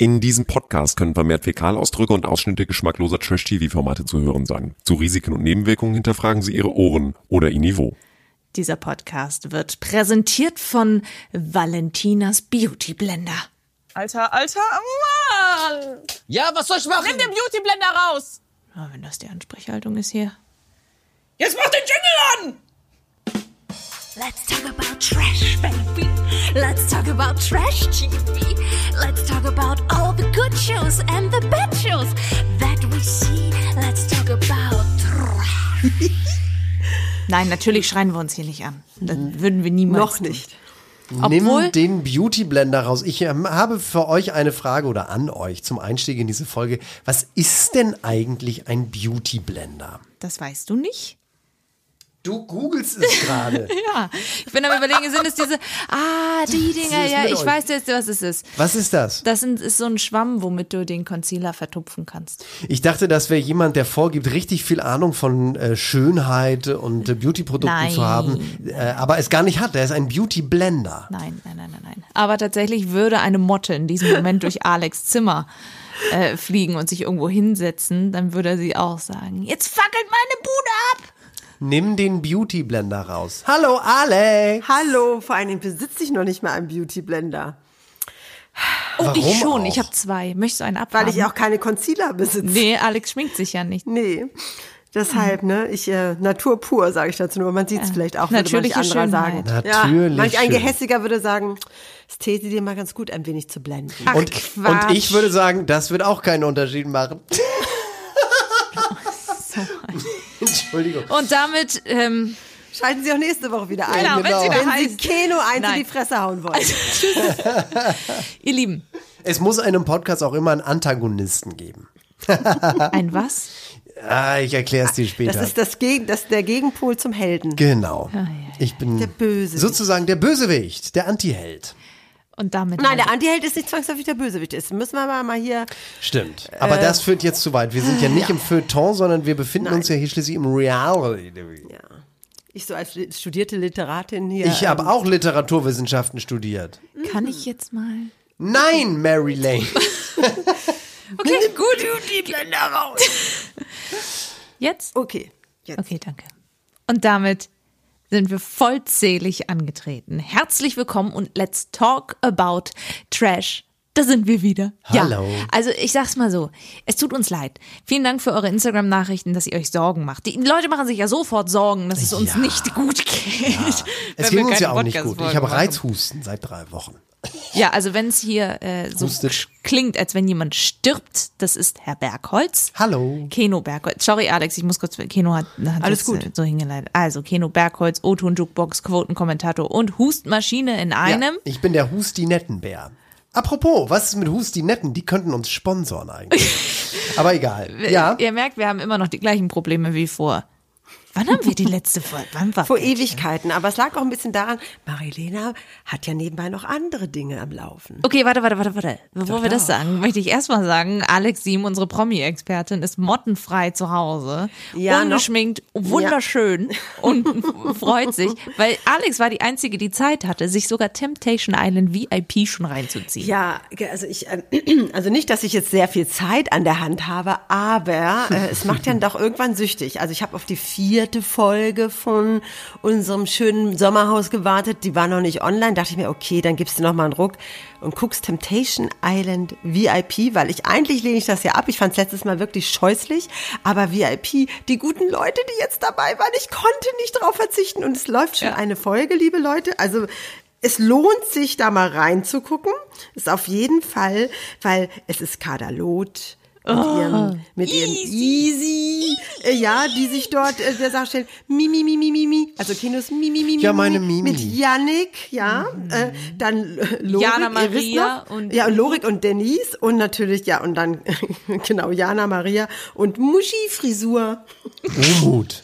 In diesem Podcast können vermehrt Fäkalausdrücke und Ausschnitte geschmackloser Trash-TV-Formate zu hören sein. Zu Risiken und Nebenwirkungen hinterfragen Sie Ihre Ohren oder Ihr Niveau. Dieser Podcast wird präsentiert von Valentinas Beauty Blender. Alter, alter Mann! Ja, was soll ich machen? Nimm den Beauty Blender raus! Oh, wenn das die Ansprechhaltung ist hier. Jetzt mach den Jingle an! Let's talk about trash, baby. Let's talk about trash TV. Let's talk about all the good shows and the bad shows that we see. Let's talk about trash. Nein, natürlich schreien wir uns hier nicht an. Das würden wir niemals. Noch nicht. Obwohl- Nimm den Beauty Blender raus. Ich ähm, habe für euch eine Frage oder an euch zum Einstieg in diese Folge. Was ist denn eigentlich ein Beauty Blender? Das weißt du nicht? Du googelst es gerade. Ja. Ich bin am überlegen, sind es diese. Ah, die Dinger, ja, ich euch. weiß jetzt, was es ist. Was ist das? Das sind, ist so ein Schwamm, womit du den Concealer vertupfen kannst. Ich dachte, das wäre jemand, der vorgibt, richtig viel Ahnung von äh, Schönheit und äh, Beauty-Produkten zu haben, äh, aber es gar nicht hat. Er ist ein Beauty Blender. Nein, nein, nein, nein, nein. Aber tatsächlich würde eine Motte in diesem Moment durch Alex Zimmer äh, fliegen und sich irgendwo hinsetzen, dann würde sie auch sagen: Jetzt fackelt meine Bude ab! Nimm den Beauty Blender raus. Hallo Alex. Hallo, vor allem besitze ich noch nicht mal einen Beauty Blender, Oh, Warum ich schon. auch? Ich habe zwei. Möchtest du einen weil abhaben? ich auch keine Concealer besitze. Nee, Alex schminkt sich ja nicht. Nee. Deshalb, ne, ich äh, Natur pur, sage ich dazu nur. Man sieht es vielleicht auch, würde manch anderer Schönheit. sagen. Natürlich Ja, manch ein. Gehässiger würde sagen, es täte dir mal ganz gut, ein wenig zu blenden. Ach, Und, Quatsch. und ich würde sagen, das wird auch keinen Unterschied machen. Entschuldigung. Und damit, ähm, Schalten Sie auch nächste Woche wieder ein. Genau, Genau. Wenn Sie heißt. Keno eins Nein. in die Fresse hauen wollen. ihr Lieben, Es muss in einem Podcast auch immer einen Antagonisten geben. ein was? Ah, ich erkläre es dir später. Das ist das, Geg das der Gegenpol zum Helden. genau. Ich bin Der Bösewicht. sozusagen der Bösewicht, der Antiheld. Und damit. Nein, der Antiheld ist nicht zwangsläufig der Bösewicht. Das müssen wir aber mal hier. Stimmt. Aber Äh, das führt jetzt zu weit. Wir sind ja nicht im Feuilleton, sondern wir befinden uns ja hier schließlich im Reality. Ja. Ich so als studierte Literatin hier. Ich habe ähm, auch Literaturwissenschaften studiert. Kann ich jetzt mal. Nein, Mary Lane. Okay, gut. Die Blender raus. Jetzt? Okay. Jetzt. Okay, danke. Und damit sind wir vollzählig angetreten. Herzlich willkommen und let's talk about Trash. Da sind wir wieder. Hallo. Ja, also ich sag's mal so, es tut uns leid. Vielen Dank für eure Instagram-Nachrichten, dass ihr euch Sorgen macht. Die Leute machen sich ja sofort Sorgen, dass es uns Ja. nicht gut geht. Es wenn ging uns ja auch nicht gut. Ich habe. Reizhusten seit drei Wochen. Ja, also wenn es hier äh, so Hustet. klingt, als wenn jemand stirbt, das ist Herr Bergholz. Hallo. Keno Bergholz. Sorry, Alex, ich muss kurz. Keno hat, hat Alles das, gut. äh, so hingeleitet. Also, Keno Bergholz, O-Ton Jukebox, Quotenkommentator und Hustmaschine in einem. Ja, ich bin der Husti-Nettenbär. Apropos, was ist mit Husti-Netten? Die könnten uns sponsoren eigentlich. Aber egal. Ja. Ihr merkt, wir haben immer noch die gleichen Probleme wie vor. Wann haben wir die letzte Folge? Wann war Vor Ewigkeiten. Aber es lag auch ein bisschen daran, Marilena hat ja nebenbei noch andere Dinge am Laufen. Okay, warte, warte, warte, warte. Bevor Doch, wir das doch. sagen, möchte ich erstmal sagen, Alex Siem, unsere Promi-Expertin, ist mottenfrei zu Hause, Ja, noch- ungeschminkt, wunderschön und freut sich, weil Alex war die Einzige, die Zeit hatte, sich sogar Temptation Island VIP schon reinzuziehen. Ja, also ich, ähm, also nicht, dass ich jetzt sehr viel Zeit an der Hand habe, aber äh, es macht ja doch irgendwann süchtig. Also ich habe auf die vierte Folge von unserem schönen Sommerhaus gewartet. Die war noch nicht online. Dachte ich mir, okay, dann gibst du noch mal einen Ruck und guckst Temptation Island VIP, weil ich eigentlich lehne ich das ja ab. Ich fand es letztes Mal wirklich scheußlich, aber VIP, die guten Leute, die jetzt dabei waren, ich konnte nicht drauf verzichten und es läuft schon Ja. eine Folge, liebe Leute. Also es lohnt sich, da mal reinzugucken. Ist auf jeden Fall, weil es ist Kadalot mit ihrem, mit ihrem Easy, äh, ja, die sich dort äh, der Sache stellen, Mimi, Mimi, Mimi, also Kinos Mimi, Mimi, Ja, meine Mimi. Mit Yannick, ja, äh, dann äh, Lorik, Jana ihr wisst Maria noch. und- ja, und Lorik und Denise und natürlich, ja, und dann, genau, Jana Maria und Muschi Frisur. Umut.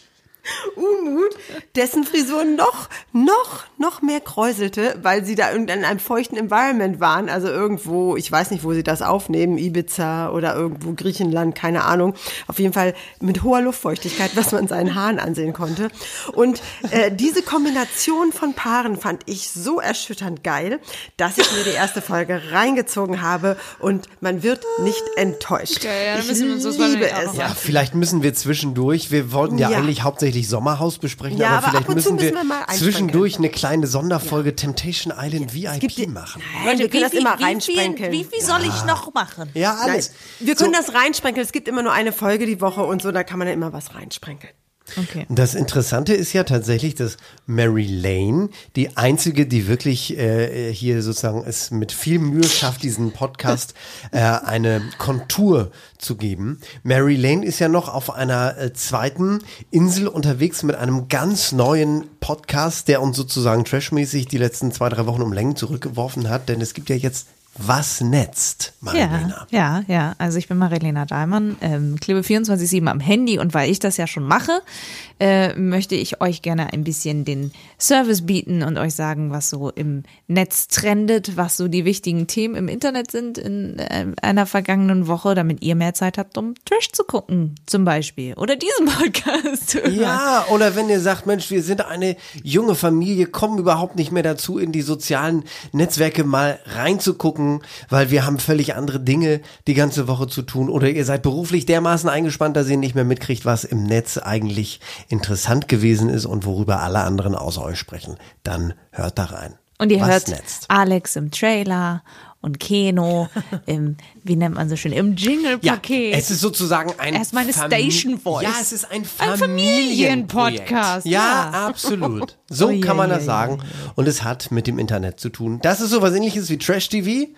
Umut, dessen Frisur noch, noch, noch mehr kräuselte, weil sie da in einem feuchten Environment waren. Also irgendwo, ich weiß nicht, wo sie das aufnehmen, Ibiza oder irgendwo Griechenland, keine Ahnung. Auf jeden Fall mit hoher Luftfeuchtigkeit, was man seinen Haaren ansehen konnte. Und äh, diese Kombination von Paaren fand ich so erschütternd geil, dass ich mir die erste Folge reingezogen habe und man wird nicht enttäuscht. ja, dann ich liebe es. Ja, vielleicht müssen wir zwischendurch, wir wollten ja, Ja. eigentlich hauptsächlich Sommerhaus besprechen, Ja, aber, aber vielleicht ab und zu müssen wir, müssen wir zwischendurch eine kleine Sonderfolge Temptation Island VIP gibt die- machen. Nein, wir können das immer wie, reinsprenkeln. Wie, wie soll ich noch machen? Ja, Nein, alles. wir können das reinsprenkeln. Es gibt immer nur eine Folge die Woche und so, da kann man ja immer was reinsprenkeln. Okay. Das Interessante ist ja tatsächlich, dass Mary Lane, die einzige, die wirklich äh, hier sozusagen es mit viel Mühe schafft, diesen Podcast äh, eine Kontur zu geben. Mary Lane ist ja noch auf einer äh, zweiten Insel unterwegs mit einem ganz neuen Podcast, der uns sozusagen trashmäßig die letzten zwei, drei Wochen um Längen zurückgeworfen hat, denn es gibt ja jetzt Was netzt, Marilena? Ja, ja, ja. Also ich bin Marilena Daimann, ähm, klebe 24-7 am Handy und weil ich das ja schon mache, äh, möchte ich euch gerne ein bisschen den Service bieten und euch sagen, was so im Netz trendet, was so die wichtigen Themen im Internet sind in äh, einer vergangenen Woche, damit ihr mehr Zeit habt, um Trash zu gucken, zum Beispiel. Oder diesen Podcast. Ja, oder wenn ihr sagt, Mensch, wir sind eine junge Familie, kommen überhaupt nicht mehr dazu, in die sozialen Netzwerke mal reinzugucken, weil wir haben völlig andere Dinge die ganze Woche zu tun. Oder ihr seid beruflich dermaßen eingespannt, dass ihr nicht mehr mitkriegt, was im Netz eigentlich interessant gewesen ist und worüber alle anderen außer euch sprechen. Dann hört da rein. Und ihr was hört netzt. Alex im Trailer und Keno im, wie nennt man so schön, im Ja, Jingle-Paket. es ist sozusagen ein Erst meine Fami- Station Voice. Ja, es ist ein, Familienpodcast, Ja, ja. absolut. So Oh, ja, kann man ja, das ja, sagen. Und es hat mit dem Internet zu tun. Das ist so was ähnliches wie Trash TV.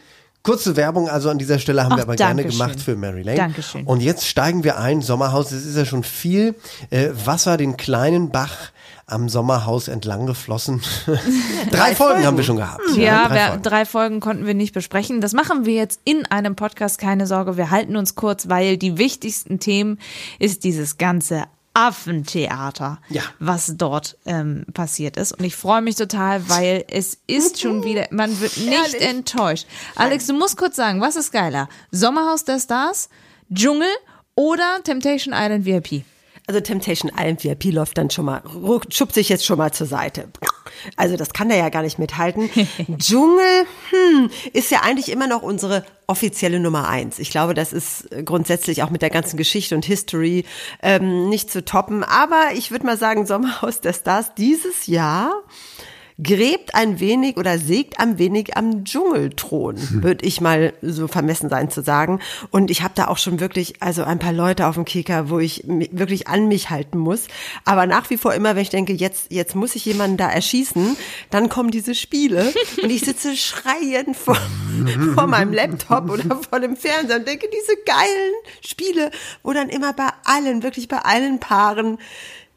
Kurze Werbung, also an dieser Stelle haben Ach, wir aber gerne Dankeschön. gemacht für Mary Lane. Dankeschön. Und jetzt steigen wir ein. Sommerhaus, es ist ja schon viel äh, Wasser den kleinen Bach am Sommerhaus entlang geflossen. drei, Folgen haben wir schon gehabt. Ja, drei wir, Folgen. drei Folgen konnten wir nicht besprechen. Das machen wir jetzt in einem Podcast, keine Sorge. Wir halten uns kurz, weil die wichtigsten Themen ist dieses ganze Affentheater, Ja. was dort ähm, passiert ist. Und ich freue mich total, weil es ist schon wieder, man wird nicht enttäuscht. Alex, du musst kurz sagen, was ist geiler? Sommerhaus der Stars, Dschungel oder Temptation Island VIP? Also Temptation Island VIP läuft dann schon mal, ruck- schubst sich jetzt schon mal zur Seite. Also das kann der ja gar nicht mithalten. Dschungel, hm, ist ja eigentlich immer noch unsere offizielle Nummer eins. Ich glaube, das ist grundsätzlich auch mit der ganzen Geschichte und History ähm, nicht zu toppen. Aber ich würde mal sagen, Sommerhaus der Stars dieses Jahr gräbt ein wenig oder sägt ein wenig am Dschungelthron, würde ich mal so vermessen sein zu sagen. Und ich habe da auch schon wirklich, also ein paar Leute auf dem Kicker, wo ich wirklich an mich halten muss. Aber nach wie vor immer, wenn ich denke, jetzt, jetzt muss ich jemanden da erschießen, dann kommen diese Spiele und ich sitze schreiend vor, vor meinem Laptop oder vor dem Fernseher und denke, diese geilen Spiele, wo dann immer bei allen, wirklich bei allen Paaren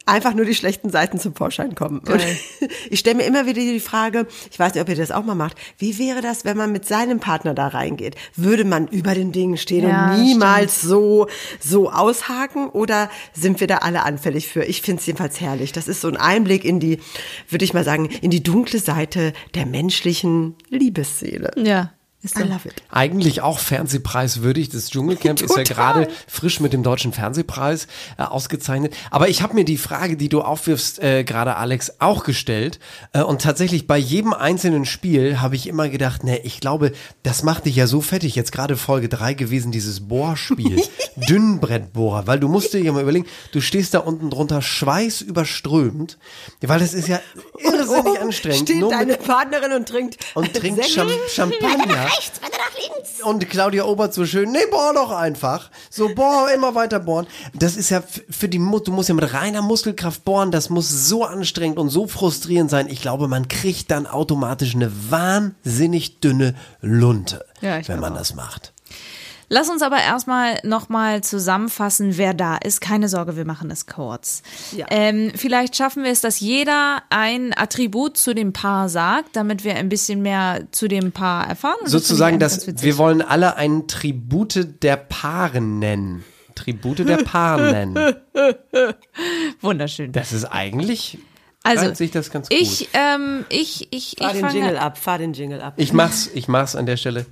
einfach nur die schlechten Seiten zum Vorschein kommen. Ich stelle mir immer wieder die Frage, ich weiß nicht, ob ihr das auch mal macht, wie wäre das, wenn man mit seinem Partner da reingeht? Würde man über den Dingen stehen Ja, und niemals so, so aushaken oder sind wir da alle anfällig für? Ich finde es jedenfalls herrlich. Das ist so ein Einblick in die, würde ich mal sagen, in die dunkle Seite der menschlichen Liebesseele. Ja, ist I love it. Eigentlich auch Fernsehpreiswürdig. Das Dschungelcamp ist ja gerade frisch mit dem Deutschen Fernsehpreis äh, ausgezeichnet. Aber ich habe mir die Frage, die du aufwirfst, äh, gerade Alex, auch gestellt. Äh, und tatsächlich bei jedem einzelnen Spiel habe ich immer gedacht, ne, ich glaube, das macht dich ja so fettig. Jetzt gerade Folge drei gewesen, dieses Bohrspiel. Dünnbrettbohrer. Weil du musst dir ja mal überlegen, du stehst da unten drunter schweißüberströmt. Weil das ist ja irrsinnig anstrengend. Steht Nur mit deine Partnerin und trinkt und trinkt Semmel? Cham Champagner. Rechts, weiter nach links. Und Claudia Obert so schön, nee, bohr doch einfach. So, bohr, immer weiter bohren. Das ist ja für die Mut, du musst ja mit reiner Muskelkraft bohren, das muss so anstrengend und so frustrierend sein. Ich glaube, man kriegt dann automatisch eine wahnsinnig dünne Lunte, Ja, wenn man auch. das macht. Lass uns aber erstmal nochmal zusammenfassen, wer da ist. Keine Sorge, wir machen es kurz. Ja. Ähm, vielleicht schaffen wir es, dass jeder ein Attribut zu dem Paar sagt, damit wir ein bisschen mehr zu dem Paar erfahren. Und das Sozusagen, dass wir wollen alle ein Tribute der Paare nennen. Tribute der Panen. Wunderschön. Das ist eigentlich, Also, sich das ganz gut. ich, ähm, ich, ich, Fahr ich den fange, Jingle ab, fahr den Jingle ab. ich mach's, ich mach's an der Stelle.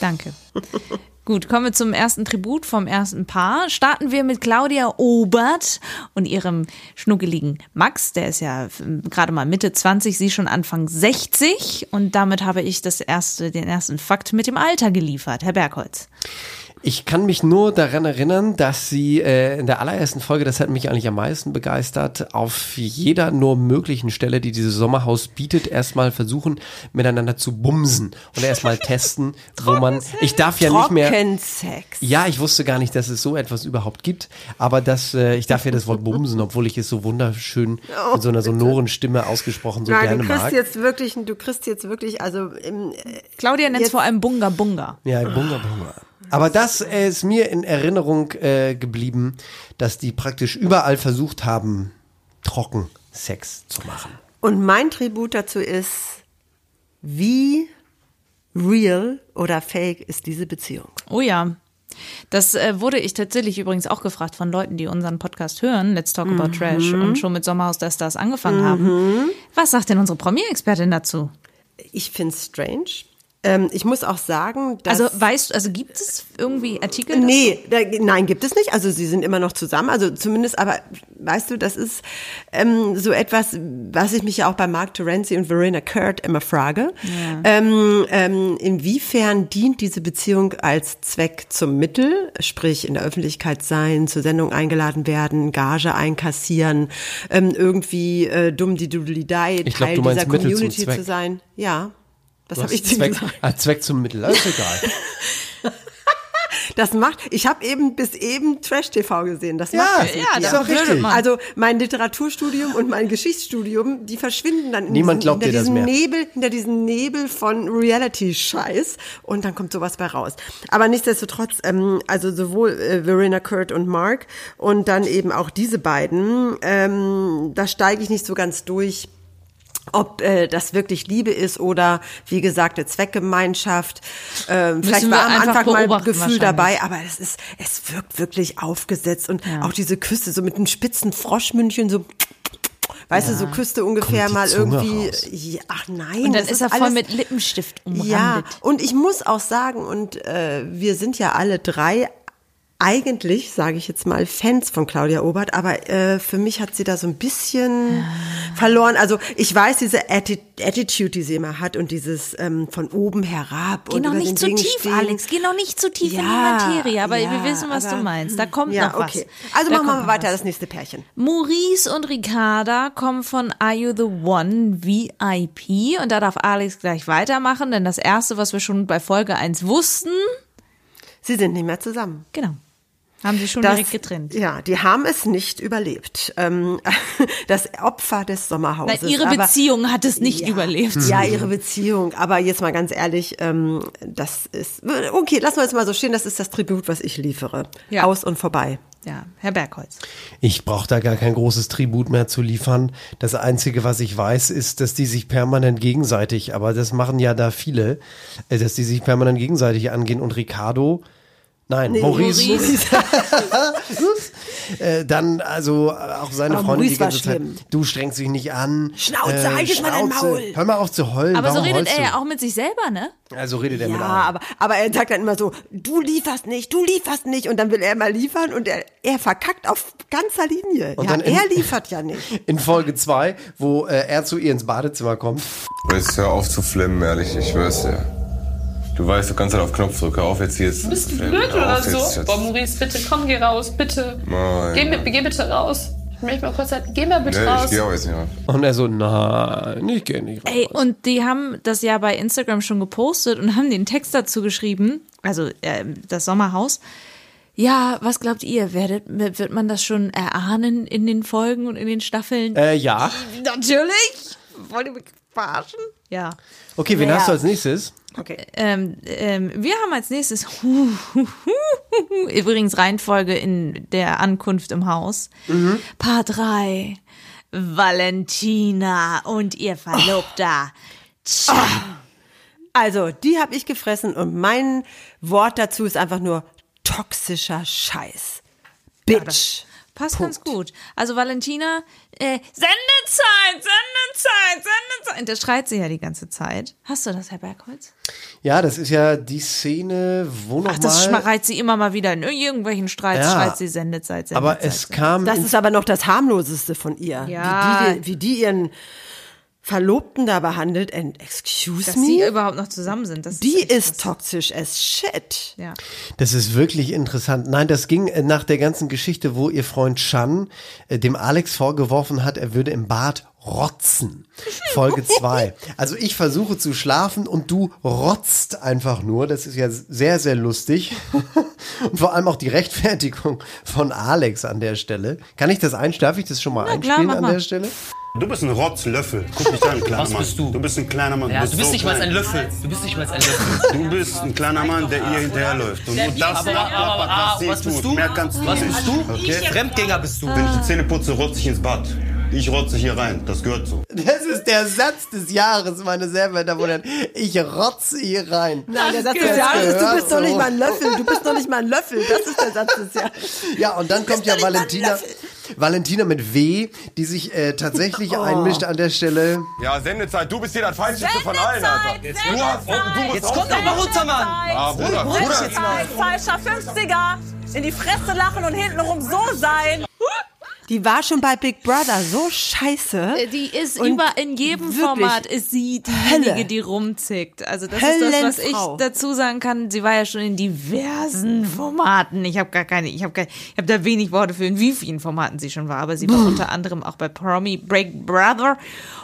Danke. Gut, kommen wir zum ersten Tribut vom ersten Paar. Starten wir mit Claudia Obert und ihrem schnuckeligen Max. Der ist ja ähm, gerade mal Mitte 20, sie schon Anfang 60. Und damit habe ich das erste, den ersten Fakt mit dem Alter geliefert. Herr Bergholz. Ich kann mich nur daran erinnern, dass sie äh, in der allerersten Folge, das hat mich eigentlich am meisten begeistert, auf jeder nur möglichen Stelle, die dieses Sommerhaus bietet, erstmal versuchen, miteinander zu bumsen und erstmal testen, wo man, ich darf ja nicht mehr, Trockensex. ja, ich wusste gar nicht, dass es so etwas überhaupt gibt, aber das, äh, ich darf ja das Wort bumsen, obwohl ich es so wunderschön mit so einer sonoren Stimme ausgesprochen so Nein, gerne du kriegst mag. jetzt wirklich, du kriegst jetzt wirklich, also im, äh, Claudia nennt es vor allem Bunga Bunga. Ja, Bunga Bunga. Aber das äh, ist mir in Erinnerung äh, geblieben, dass die praktisch überall versucht haben, trocken Sex zu machen. Und mein Tribut dazu ist, wie real oder fake ist diese Beziehung? Oh ja. Das äh, wurde ich tatsächlich übrigens auch gefragt von Leuten, die unseren Podcast hören, Let's Talk About Trash und schon mit Sommerhaus der Stars angefangen haben. Was sagt denn unsere Promi-Expertin dazu? Ich finde es strange. Ähm, ich muss auch sagen, dass... Also weißt du, also gibt es irgendwie Artikel? Nee, da, nein, gibt es nicht. Also sie sind immer noch zusammen. Also zumindest, aber weißt du, das ist ähm, so etwas, was ich mich ja auch bei Mark Terenzi und Verena Kurt immer frage. Ähm, ähm, inwiefern dient diese Beziehung als Zweck zum Mittel, sprich in der Öffentlichkeit sein, zur Sendung eingeladen werden, Gage einkassieren, ähm, irgendwie äh, dumm die Dudelidei, glaub, Teil meinst dieser Community zu sein. Ja. Das habe ich dir Zweck, gesagt. ah, Zweck zum Mittel, das ist egal. Das macht, ich habe eben bis eben Trash-TV gesehen. Das Ja, macht das ja, das ist auch richtig. Also mein Literaturstudium und mein Geschichtsstudium, die verschwinden dann in Niemand diesen, glaubt hinter diesem. Nebel, hinter diesem Nebel von Reality-Scheiß und dann kommt sowas bei raus. Aber nichtsdestotrotz, ähm, also sowohl äh, Verena Kurt und Mark und dann eben auch diese beiden, ähm, da steige ich nicht so ganz durch ob äh, das wirklich Liebe ist oder wie gesagt eine Zweckgemeinschaft. Ähm, vielleicht war am einfach Anfang mal beobachten Gefühl dabei, aber es ist, es wirkt wirklich aufgesetzt und auch diese Küste so mit einem spitzen Froschmündchen so. Weißt du, so Küste ungefähr Kommt die mal Zunge irgendwie. raus. Ja, ach nein. Und dann das ist er voll alles- mit Lippenstift umrandet. ja, und ich muss auch sagen, und äh, wir sind ja alle drei eigentlich, sage ich jetzt mal, Fans von Claudia Obert, aber äh, für mich hat sie da so ein bisschen verloren. Also ich weiß, diese Atti Attitude, die sie immer hat und dieses ähm, von oben herab Geh und noch nicht zu Dingen tief, stehen. Alex. Geh noch nicht zu tief in die Ja, Materie. Aber ja, wir wissen, was aber- du meinst. Da kommt ja, noch was. okay. Also Da machen wir mal weiter, was. das nächste Pärchen. Maurice und Ricarda kommen von Are You the One VIP und da darf Alex gleich weitermachen, denn das erste, was wir schon bei Folge 1 wussten, Sie sind nicht mehr zusammen. genau, haben sie schon Das- direkt getrennt. Ja, die haben es nicht überlebt. Ähm, das Opfer des Sommerhauses. Na, ihre aber- Beziehung hat es nicht ja, überlebt. Ja, ihre Beziehung. Aber jetzt mal ganz ehrlich, ähm, das ist okay. Lassen wir es mal so stehen. Das ist das Tribut, was ich liefere. Ja. Aus und vorbei. Ja, Herr Bergholz. Ich brauche da gar kein großes Tribut mehr zu liefern. Das Einzige, was ich weiß, ist, dass die sich permanent gegenseitig, aber das machen ja da viele, äh, dass die sich permanent gegenseitig angehen und Ricardo, nein, Maurice, Maurice. äh, dann also auch seine Aber Freundin die Maurice war ganze Zeit, schlimm. du strengst dich nicht an. Äh, Schnauze, halt jetzt mal dein Schnauze, Maul. Hör mal auf zu heulen. Aber so Warum redet heulst er ja auch mit sich selber, ne? Also redet er mit Ja, allen. aber, aber er sagt dann immer so, du lieferst nicht, du lieferst nicht. Und dann will er mal liefern und er, er verkackt auf ganzer Linie. Und ja, dann in- er liefert ja nicht. In Folge 2, wo äh, er zu ihr ins Badezimmer kommt. Jetzt hör auf zu flimmen, ehrlich, ich schwör's dir. Du weißt, du kannst halt auf Knopf drücken. Hör auf jetzt hier Bist du blöd oder auf jetzt, so? Schatz. Boah, Maurice, bitte, komm, geh raus, bitte. Nein. Geh, geh bitte raus. Ich möchte mal kurz sagen, geh mal bitte Nee, ich raus. geh auch jetzt nicht raus. Und er so, nein, ich gehe nicht raus. Ey, und die haben das ja bei Instagram schon gepostet und haben den Text dazu geschrieben, also äh, das Sommerhaus. Ja, was glaubt ihr? Werdet, wird man das schon erahnen in den Folgen und in den Staffeln? Äh, ja. Natürlich! Wollt ihr mich verarschen? Ja. Okay, wen Ja. hast du als nächstes? Okay. Ähm, ähm, wir haben als nächstes übrigens Reihenfolge in der Ankunft im Haus. Paar 3. Valentina und ihr Verlobter. Also, die habe ich gefressen und mein Wort dazu ist einfach nur toxischer Scheiß. Bitch. Passt Punkt. ganz gut. Also Valentina, äh, Sendezeit, Sendezeit, Sendezeit. Das schreit sie ja die ganze Zeit. Hast du das, Herr Bergholz? Ja, das ist ja die Szene, wo Ach, das schreit sie immer mal wieder in irgendwelchen Streits, Ja. schreit sie Sendezeit, Sendezeit. Aber es kam. Das ist aber noch das harmloseste von ihr. Ja. Wie, die, wie die ihren Verlobten da behandelt. And excuse dass sie me? überhaupt noch zusammen sind. Das Die ist krass. toxisch as shit. Ja. Das ist wirklich interessant. Nein, das ging äh, nach der ganzen Geschichte, wo ihr Freund Chan äh, dem Alex vorgeworfen hat, er würde im Bad rotzen. Folge 2. Also ich versuche zu schlafen und du rotzt einfach nur. Das ist ja sehr, sehr lustig. Und vor allem auch die Rechtfertigung von Alex an der Stelle. Kann ich das einstellen? Darf ich das schon mal Na klar, einspielen mach an mal. der Stelle? Du bist ein Rotzlöffel. Guck dich an, kleiner Was Mann. bist du? Du bist ein kleiner Mann. Ja, bist du bist so nicht mal ein Löffel. Du bist nicht mal ein Löffel. Du bist ein kleiner Mann, der ihr hinterherläuft. Und nur das aber, macht, aber, was, sie was bist tut. du? Mehr kannst du Was nicht. bist du? Okay? Fremdgänger bist du. Wenn ich die Zähne putze, rotze ich ins Bad. Ich rotze hier rein. Das gehört so. Das ist der Satz des Jahres, meine sehr verehrten Damen und Herren. Ich rotze hier rein. Nein, der Satz des Jahres ist, du bist doch nicht mal ein Löffel. Du bist doch nicht mal ein Löffel. Das ist der Satz des Jahres. Ja, und dann kommt ja Valentina. Valentina mit W, die sich äh, tatsächlich Oh. einmischt an der Stelle. Ja, Sendezeit, du bist hier das Feindlichste von allen, Alter. Du hast, du musst Jetzt kommt doch mal runter, Mann. Ah, Bruder, Bruder. Falscher 50er. In die Fresse lachen und hintenrum so sein. Die war schon bei Big Brother so scheiße. Äh, Die ist Und über in jedem Format ist sie diejenige, Hölle. die rumzickt. Also das ist das, was ich Höllenfrau. dazu sagen kann. Sie war ja schon in diversen Formaten. Ich habe gar keine, ich habe gar, ich habe da wenig Worte für, in wie vielen Formaten sie schon war. Aber sie war unter anderem auch bei Promi Break Brother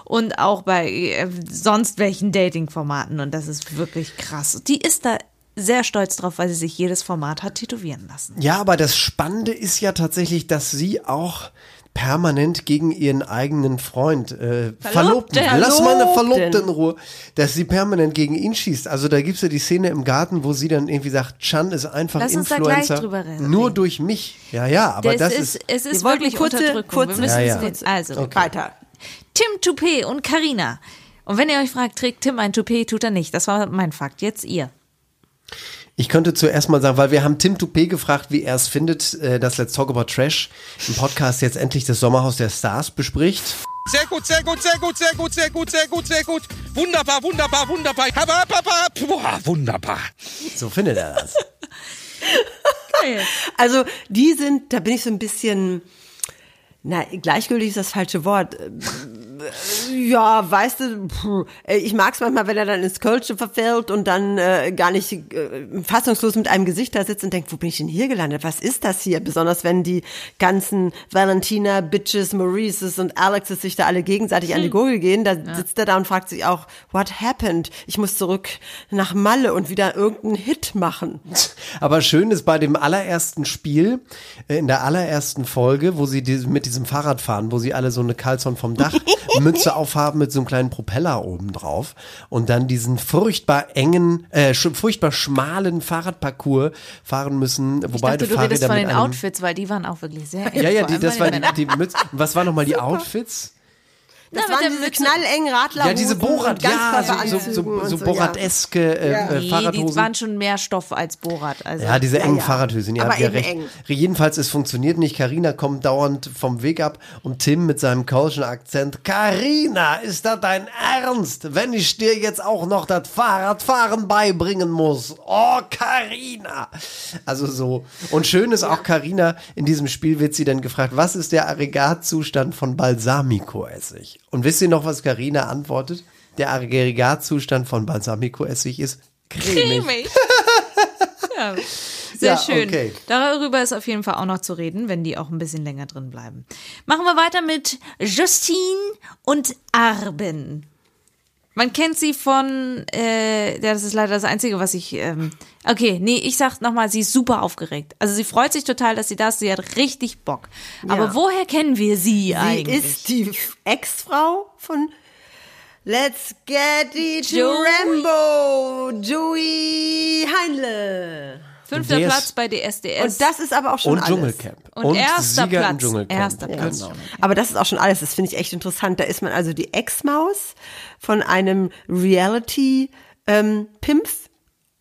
und auch bei äh, sonst welchen Dating-Formaten. Und das ist wirklich krass. Die ist da sehr stolz drauf, weil sie sich jedes Format hat tätowieren lassen. Ja, aber das Spannende ist ja tatsächlich, dass sie auch permanent gegen ihren eigenen Freund, äh, Verlobten, Verlobten. lass meine Verlobten. Verlobte in Ruhe, dass sie permanent gegen ihn schießt. Also da gibt's ja die Szene im Garten, wo sie dann irgendwie sagt, Chan ist einfach Lass uns da gleich Influencer, drüber reden. nur durch mich. Ja, ja, aber Das das ist, ist, es ist Wir wollten wirklich kurze- kurze- Wir müssen Ja, ja. Also, Weiter. Tim Toupet und Karina. Und wenn ihr euch fragt, trägt Tim ein Toupet, tut er nicht. Das war mein Fakt. Jetzt ihr. Ich könnte zuerst mal sagen, weil wir haben Tim Toupé gefragt, wie er es findet, äh, dass Let's Talk About Trash im Podcast jetzt endlich das Sommerhaus der Stars bespricht. Sehr gut, sehr gut, sehr gut, sehr gut, sehr gut, sehr gut, sehr gut. Wunderbar, wunderbar, wunderbar. Boah, wunderbar. So findet er das. Also die sind, da bin ich so ein bisschen, na, gleichgültig ist das falsche Wort. Ja, weißt du, äh, ich mag es manchmal, wenn er dann ins Kölsche verfällt und dann äh, gar nicht äh, fassungslos mit einem Gesicht da sitzt und denkt, wo bin ich denn hier gelandet? Was ist das hier? Besonders wenn die ganzen Valentina, Bitches, Maurices und Alexes sich da alle gegenseitig an die Gurgel gehen, da sitzt er da und fragt sich auch, what happened? Ich muss zurück nach Malle und wieder irgendeinen Hit machen. Aber schön ist bei dem allerersten Spiel, äh, in der allerersten Folge, wo sie die, mit diesem Fahrrad fahren, wo sie alle so eine Carlson vom Dach Mütze aufhaben mit so einem kleinen Propeller oben drauf und dann diesen furchtbar engen, äh, furchtbar schmalen Fahrradparcours fahren müssen, wo Ich beide dachte, du Fahrräder redest von den Outfits, weil die waren auch wirklich sehr Ja, ja, Vor die, das war die, die Mütze. Was waren nochmal die Outfits? Das Na, mit waren diese knallengen Radler. Ja, diese Borat, ja, so, so, so, so Borat-eske äh, äh, Nee, die Fahrradhosen. waren schon mehr Stoff als Borat. Also, Ja, diese engen ja. Ihr habt ja eben recht. eng. Jedenfalls, es funktioniert nicht. Karina kommt dauernd vom Weg ab und Tim mit seinem kölschen Akzent. Karina, ist das dein Ernst? Wenn ich dir jetzt auch noch das Fahrradfahren beibringen muss. Oh, Karina. Also so. Und schön ist auch Karina, in diesem Spiel wird sie dann gefragt, was ist der Aggregatzustand von Balsamico-Essig? Und wisst ihr noch, was Karina antwortet? Der Aggregatzustand von Balsamico-Essig ist cremig. cremig. ja, sehr Ja, schön. okay. Darüber ist auf jeden Fall auch noch zu reden, wenn die auch ein bisschen länger drin bleiben. Machen wir weiter mit Justine und Arben. Man kennt sie von, äh, ja, das ist leider das Einzige, was ich, ähm, okay, nee, ich sag nochmal, sie ist super aufgeregt. Also sie freut sich total, dass sie da ist, sie hat richtig Bock. Aber Ja. woher kennen wir sie, Sie eigentlich? ist die Ex-Frau von Let's Get It Joey. Rambo, Joey Heinle. Fünfter ist- Platz bei DSDS. Und das ist aber auch schon Und alles. Dschungelcamp. Und erster Sieger im Platz. Dschungelcamp. Erster Platz. Genau. Aber das ist auch schon alles. Das finde ich echt interessant. Da ist man also die Ex-Maus von einem Reality-Pimpf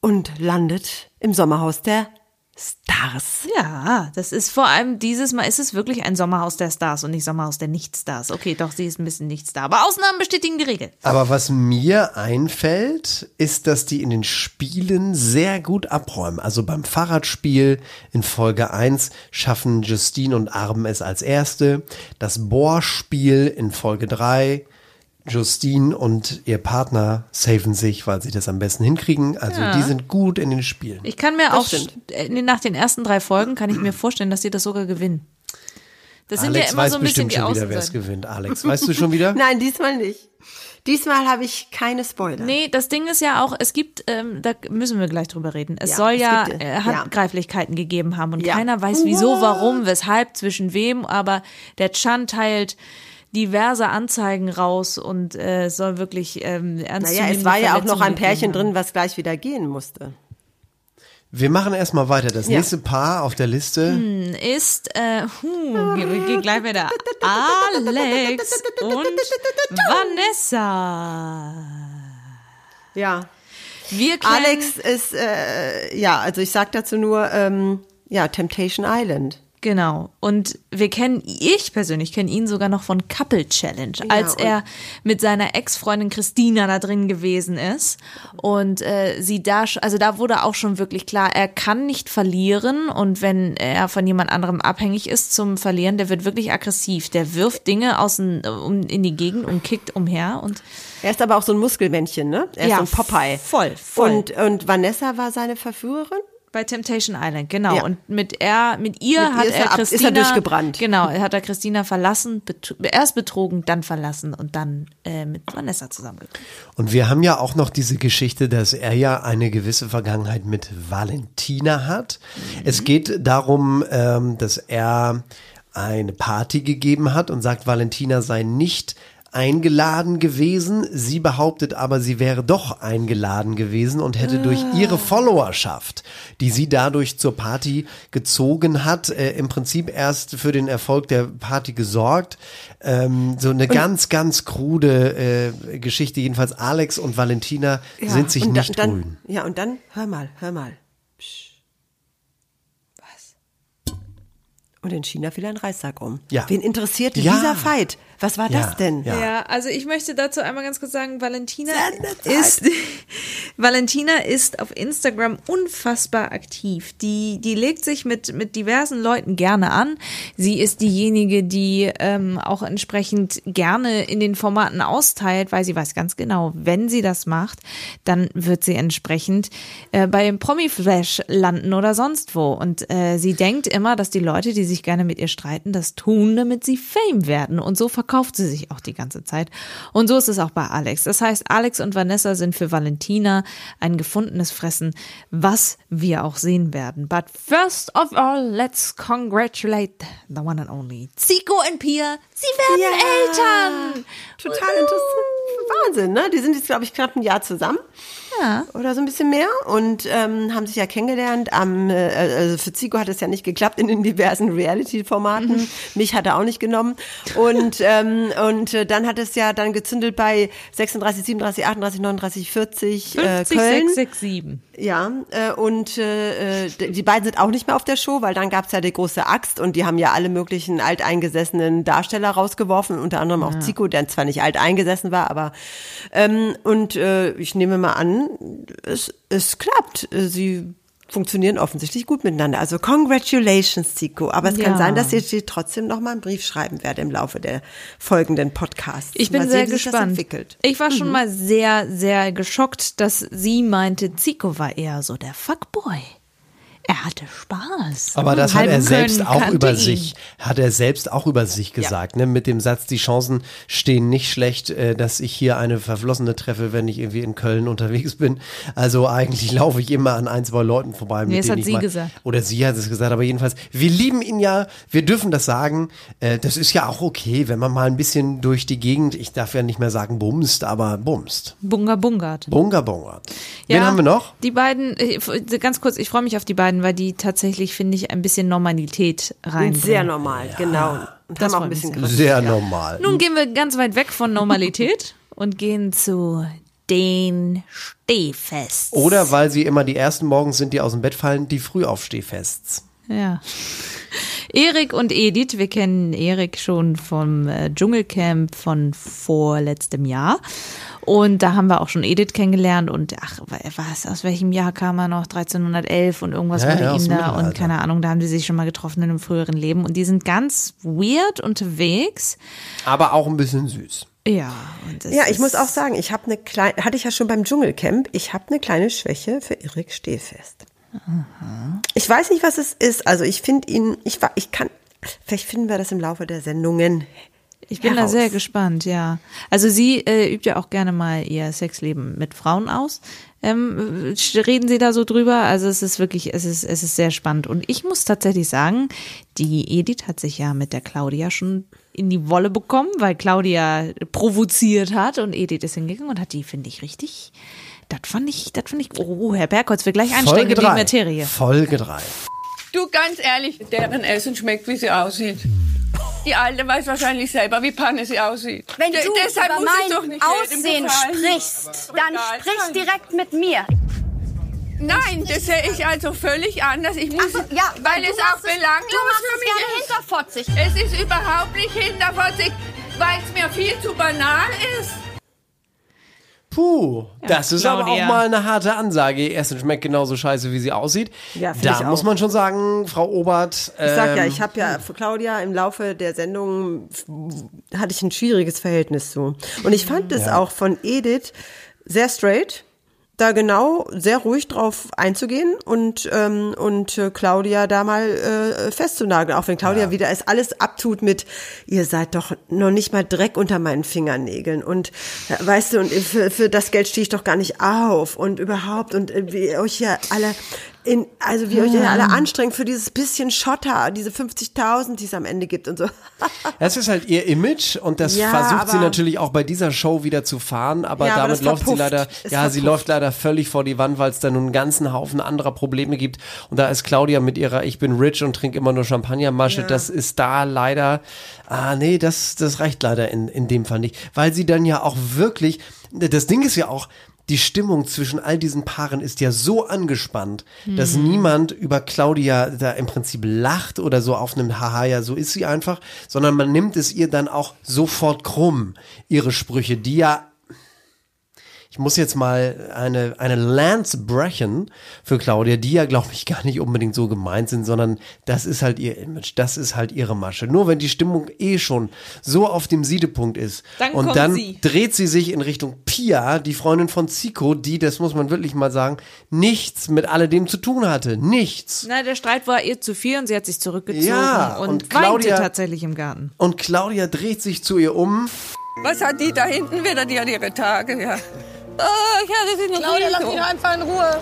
und landet im Sommerhaus der Stars. Ja, das ist vor allem dieses Mal ist es wirklich ein Sommerhaus der Stars und nicht Sommerhaus der Nichtstars. Okay, doch, sie ist ein bisschen Nichtstar. Aber Ausnahmen bestätigen die Regel. Aber was mir einfällt, ist, dass die in den Spielen sehr gut abräumen. Also beim Fahrradspiel in Folge 1 schaffen Justine und Arben es als erste. Das Bohrspiel in Folge 3 Justine und ihr Partner saven sich, weil sie das am besten hinkriegen. Also Ja. die sind gut in den Spielen. Ich kann mir Das auch stimmt. äh, nach den ersten drei Folgen kann ich mir vorstellen, dass sie das sogar gewinnen. Das sind Alex ja immer weiß so ein bisschen bestimmt die schon wieder, wer es gewinnt. Alex, weißt du schon wieder? Nein, diesmal nicht. Diesmal habe ich keine Spoiler. Nee, das Ding ist ja auch, es gibt, ähm, da müssen wir gleich drüber reden. Es Ja, soll es ja gibt, äh, Handgreiflichkeiten gegeben haben und Ja. keiner weiß wieso, warum, weshalb, zwischen wem, aber der Chan teilt diverse Anzeigen raus und äh, es soll wirklich ähm, ernst Naja, es war ja auch noch ein Pärchen drin, was gleich wieder gehen musste. Wir machen erstmal weiter. Das Ja. nächste Paar auf der Liste. Ist, äh, huh, wir gehen gleich wieder Alex und Vanessa. Ja. Wir Alex ist, äh, ja, also ich sag dazu nur, ähm, ja, Temptation Island. Genau. Und wir kennen, ich persönlich kenne ihn sogar noch von Couple Challenge, als und- er mit seiner Ex-Freundin Christina da drin gewesen ist. Und äh, sie da, also da wurde auch schon wirklich klar, er kann nicht verlieren. Und wenn er von jemand anderem abhängig ist zum Verlieren, der wird wirklich aggressiv. Der wirft Dinge außen um, in die Gegend und kickt umher. Und Er ist aber auch so ein Muskelmännchen, ne? Er ist Ja, so ein Popeye. voll, voll. Und, und Vanessa war seine Verführerin? Bei Temptation Island, genau. Ja. Und mit er, mit ihr Mit hat ihr er er ab- ist er Christina durchgebrannt. Genau, er hat er Christina verlassen, betro- erst betrogen, dann verlassen und dann äh, mit Vanessa zusammengekommen. Und wir haben ja auch noch diese Geschichte, dass er ja eine gewisse Vergangenheit mit Valentina hat. Es geht darum, ähm, dass er eine Party gegeben hat und sagt, Valentina sei nicht eingeladen gewesen. Sie behauptet aber, sie wäre doch eingeladen gewesen und hätte durch ihre Followerschaft, die sie dadurch zur Party gezogen hat, äh, im Prinzip erst für den Erfolg der Party gesorgt. Ähm, so eine ganz, ganz krude äh, Geschichte. Jedenfalls Alex und Valentina sind sich und nicht dann, grün. Ja, und dann, hör mal, hör mal. Psch. Was? Und in China fiel ein Reissack um. Ja. Wen interessierte Ja. dieser Fight? Was war Ja, das denn? ja. Ja, also ich möchte dazu einmal ganz kurz sagen, Valentina ist Valentina ist auf Instagram unfassbar aktiv. Die die legt sich mit mit diversen Leuten gerne an. Sie ist diejenige, die ähm, auch entsprechend gerne in den Formaten austeilt, weil sie weiß ganz genau, wenn sie das macht, dann wird sie entsprechend äh, bei Promi Flash landen oder sonst wo. Und äh, sie denkt immer, dass die Leute, die sich gerne mit ihr streiten, das tun, damit sie Fame werden. Und so verkauft sie sich auch die ganze Zeit. Und so ist es auch bei Alex. Das heißt, Alex und Vanessa sind für Valentina ein gefundenes Fressen, was wir auch sehen werden. But first of all, let's congratulate the one and only Zico und Pia. Sie werden Eltern. Total interessant. Wahnsinn, ne? Die sind jetzt, glaube ich, knapp ein Jahr zusammen. Ja. Oder so ein bisschen mehr und ähm, haben sich ja kennengelernt. Am, äh, also für Zico hat es ja nicht geklappt in den diversen Reality-Formaten. Mhm. Mich hat er auch nicht genommen. Und, ähm, und äh, dann hat es ja dann gezündelt bei 36, 37, 38, 39, 40 äh, 50, Köln. 6, 6, 7. Ja, äh, und äh, äh, die beiden sind auch nicht mehr auf der Show, weil dann gab's ja die große Axt und die haben ja alle möglichen alteingesessenen Darsteller rausgeworfen, unter anderem auch Zico, der zwar nicht alteingesessen war, aber ähm, und äh, ich nehme mal an, es, es klappt. Äh, Sie funktionieren offensichtlich gut miteinander. Also congratulations, Zico. Aber es Ja. kann sein, dass ich dir trotzdem noch mal einen Brief schreiben werde im Laufe der folgenden Podcasts. Ich bin mal sehr sehen, wie sich das gespannt. entwickelt. Ich war schon mal sehr, sehr geschockt, dass sie meinte, Zico war eher so der Fuckboy. Er hatte Spaß. Aber das hat er selbst Köln auch über ihn. sich, hat er selbst auch über sich gesagt, ne? Mit dem Satz, die Chancen stehen nicht schlecht, äh, dass ich hier eine Verflossene treffe, wenn ich irgendwie in Köln unterwegs bin. Also eigentlich laufe ich immer an ein, zwei Leuten vorbei, Nee, mit das denen hat ich sie mal, gesagt. Oder sie hat es gesagt, aber jedenfalls, wir lieben ihn ja, wir dürfen das sagen. Äh, das ist ja auch okay, wenn man mal ein bisschen durch die Gegend, ich darf ja nicht mehr sagen bumst, aber bumst. Bunga Bungert. Bunga bungert. Wen haben wir noch? Die beiden, äh, ganz kurz, ich freue mich auf die beiden, weil die tatsächlich, finde ich, ein bisschen Normalität rein. Sehr normal, genau. Und Das auch ein bisschen sehr. Griff. Sehr normal. Nun gehen wir ganz weit weg von Normalität und gehen zu den Stehfests. Oder weil sie immer die ersten Morgens sind, die aus dem Bett fallen, die Frühaufstehfests. Ja. Erik und Edith, wir kennen Erik schon vom äh, Dschungelcamp von vorletztem Jahr. Und da haben wir auch schon Edith kennengelernt und ach, was, aus welchem Jahr kam er noch? 1311 und irgendwas Ja, war ja, ihm da und keine Ahnung, da haben sie sich schon mal getroffen in einem früheren Leben und die sind ganz weird unterwegs. Aber auch ein bisschen süß. Ja, und das Ja, ich ist- muss auch sagen, ich habe eine kleine, hatte ich ja schon beim Dschungelcamp, ich habe eine kleine Schwäche für Erik Stehfest. Ich weiß nicht, was es ist. Also ich finde ihn, ich war, ich kann, vielleicht finden wir das im Laufe der Sendungen. Ich bin da heraus. sehr gespannt, ja. Also sie äh, übt ja auch gerne mal ihr Sexleben mit Frauen aus. Ähm, äh, reden Sie da so drüber? Also es ist wirklich, es ist, es ist sehr spannend. Und ich muss tatsächlich sagen, die Edith hat sich ja mit der Claudia schon in die Wolle bekommen, weil Claudia provoziert hat und Edith ist hingegangen und hat die, finde ich, richtig. Das fand ich, das fand ich. Oh, Herr Bergholz will gleich einsteigen in die Materie. Folge 3. Du, ganz ehrlich, deren Essen schmeckt, wie sie aussieht. Die Alte weiß wahrscheinlich selber, wie Panne sie aussieht. Wenn du deshalb über mein Aussehen sprichst, dann sprich direkt mit mir. Nein, das sehe ich also völlig anders. Ich muss, Ach so, ja, weil du es auch belanglos du machst für es mich gerne ist. hinterfotzig. Es ist überhaupt nicht hinterfotzig, weil es mir viel zu banal ist. Puh, das ist aber auch Claudia. mal eine harte Ansage. Essen schmeckt genauso scheiße, wie sie aussieht. Ja, da muss auch. man schon sagen, Frau Obert. Ich sag ja, ähm, ich habe ja für Claudia im Laufe der Sendung hatte ich ein schwieriges Verhältnis zu. Und ich fand es Ja. auch von Edith sehr straight, da genau sehr ruhig drauf einzugehen und ähm, und äh, Claudia da mal äh, festzunageln, auch wenn Claudia wieder es alles abtut mit ihr seid doch noch nicht mal Dreck unter meinen Fingernägeln. Und äh, weißt du und für, für das Geld stehe ich doch gar nicht auf. Und überhaupt und äh, wie euch ja alle in, also wie ihr euch ja alle anstrengt für dieses bisschen Schotter, diese 50.000, die es am Ende gibt und so. Das ist halt ihr Image und das Ja, versucht sie aber- natürlich auch bei dieser Show wieder zu fahren, aber Ja, aber damit das läuft sie leider, Es ja, sie verpufft. läuft leider völlig vor die Wand, weil es da nun einen ganzen Haufen anderer Probleme gibt. Und da ist Claudia mit ihrer Ich bin rich und trinke immer nur Champagnermasche, das ist da leider, ah nee, das, das reicht leider in, in dem Fall nicht, weil sie dann ja auch wirklich, das Ding ist ja auch, die Stimmung zwischen all diesen Paaren ist ja so angespannt, dass Mhm. niemand über Claudia da im Prinzip lacht oder so aufnimmt, haha, ja, so ist sie einfach, sondern man nimmt es ihr dann auch sofort krumm, ihre Sprüche, die ja ich muss jetzt mal eine, eine Lance brechen für Claudia, die ja, glaube ich, gar nicht unbedingt so gemeint sind, sondern das ist halt ihr Image, das ist halt ihre Masche. Nur wenn die Stimmung eh schon so auf dem Siedepunkt ist Dann und dann sie. dreht sie sich in Richtung Pia, die Freundin von Zico, die, das muss man wirklich mal sagen, nichts mit alledem zu tun hatte. Nichts. Na, der Streit war ihr zu viel und sie hat sich zurückgezogen Ja, und, und weinte Claudia- tatsächlich im Garten. Und Claudia dreht sich zu ihr um. Was hat die da hinten wieder? Die hat ihre Tage, ja. Oh, ich hatte sie noch Claudia, lass mich doch einfach in Ruhe.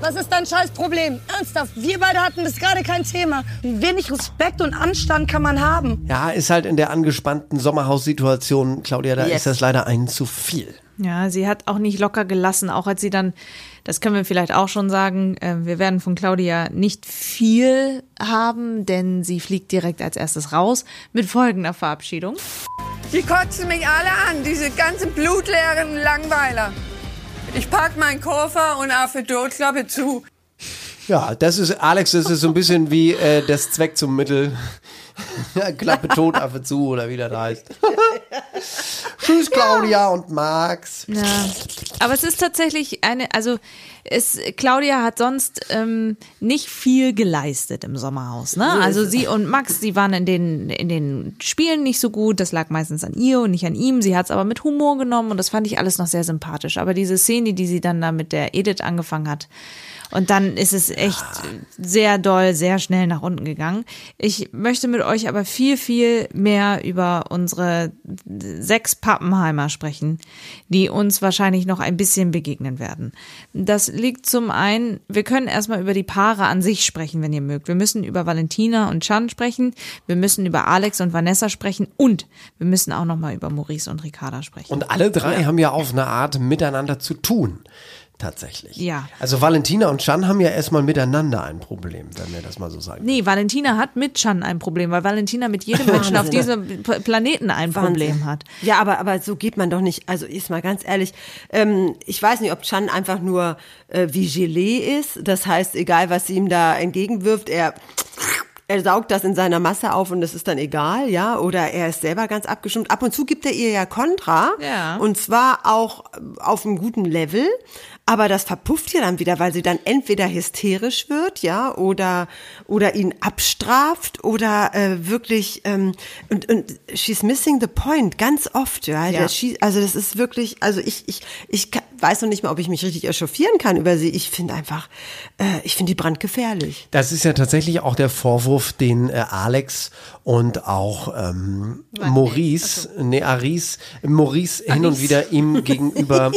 Was ist dein scheiß Problem? Ernsthaft, wir beide hatten das gerade kein Thema. Wie wenig Respekt und Anstand kann man haben? Ja, ist halt in der angespannten Sommerhaussituation, Claudia, da Yes. ist das leider ein zu viel. Ja, sie hat auch nicht locker gelassen, auch als sie dann, das können wir vielleicht auch schon sagen, äh, wir werden von Claudia nicht viel haben, denn sie fliegt direkt als erstes raus mit folgender Verabschiedung. Die kotzen mich alle an, diese ganzen blutleeren Langweiler. Ich pack meinen Koffer und Affe Totklappe zu. Ja, das ist, Alex, das ist so ein bisschen wie äh, das Zweck zum Mittel. Klappe tot, Affe zu oder wie das heißt. Tschüss, Claudia und Max. Ja, aber es ist tatsächlich eine, also es, Claudia hat sonst ähm, nicht viel geleistet im Sommerhaus. Ne? Also sie und Max, die waren in den, in den Spielen nicht so gut. Das lag meistens an ihr und nicht an ihm. Sie hat es aber mit Humor genommen und das fand ich alles noch sehr sympathisch. Aber diese Szene, die sie dann da mit der Edith angefangen hat, und dann ist es echt sehr doll, sehr schnell nach unten gegangen. Ich möchte mit euch aber viel, viel mehr über unsere sechs Pappenheimer sprechen, die uns wahrscheinlich noch ein bisschen begegnen werden. Das liegt zum einen, wir können erstmal über die Paare an sich sprechen, wenn ihr mögt. Wir müssen über Valentina und Chan sprechen. Wir müssen über Alex und Vanessa sprechen. Und wir müssen auch nochmal über Maurice und Ricarda sprechen. Und alle drei haben ja auf eine Art miteinander zu tun. Tatsächlich. Ja. Also Valentina und Chan haben ja erstmal miteinander ein Problem, wenn wir das mal so sagen. Nee, Valentina hat mit Chan ein Problem, weil Valentina mit jedem Menschen auf diesem Planeten ein Wahnsinn. Problem hat. Ja, aber, aber so geht man doch nicht. Also ist mal ganz ehrlich, ähm, ich weiß nicht, ob Chan einfach nur äh, wie Gelee ist. Das heißt, egal was sie ihm da entgegenwirft, er er saugt das in seiner Masse auf und das ist dann egal, ja, oder er ist selber ganz abgestimmt. Ab und zu gibt er ihr ja Kontra Ja. und zwar auch auf einem guten Level, aber das verpufft ja dann wieder, weil sie dann entweder hysterisch wird, ja, oder oder ihn abstraft oder äh, wirklich ähm, und, und she's missing the point ganz oft, ja. Ja. She, also das ist wirklich, also ich ich ich weiß noch nicht mal, ob ich mich richtig echauffieren kann über sie. Ich finde einfach, äh, ich finde die brandgefährlich. Das ist ja tatsächlich auch der Vorwurf, den äh, Alex und auch ähm, Maurice, nee, Aris, Maurice hin und wieder ihm gegenüber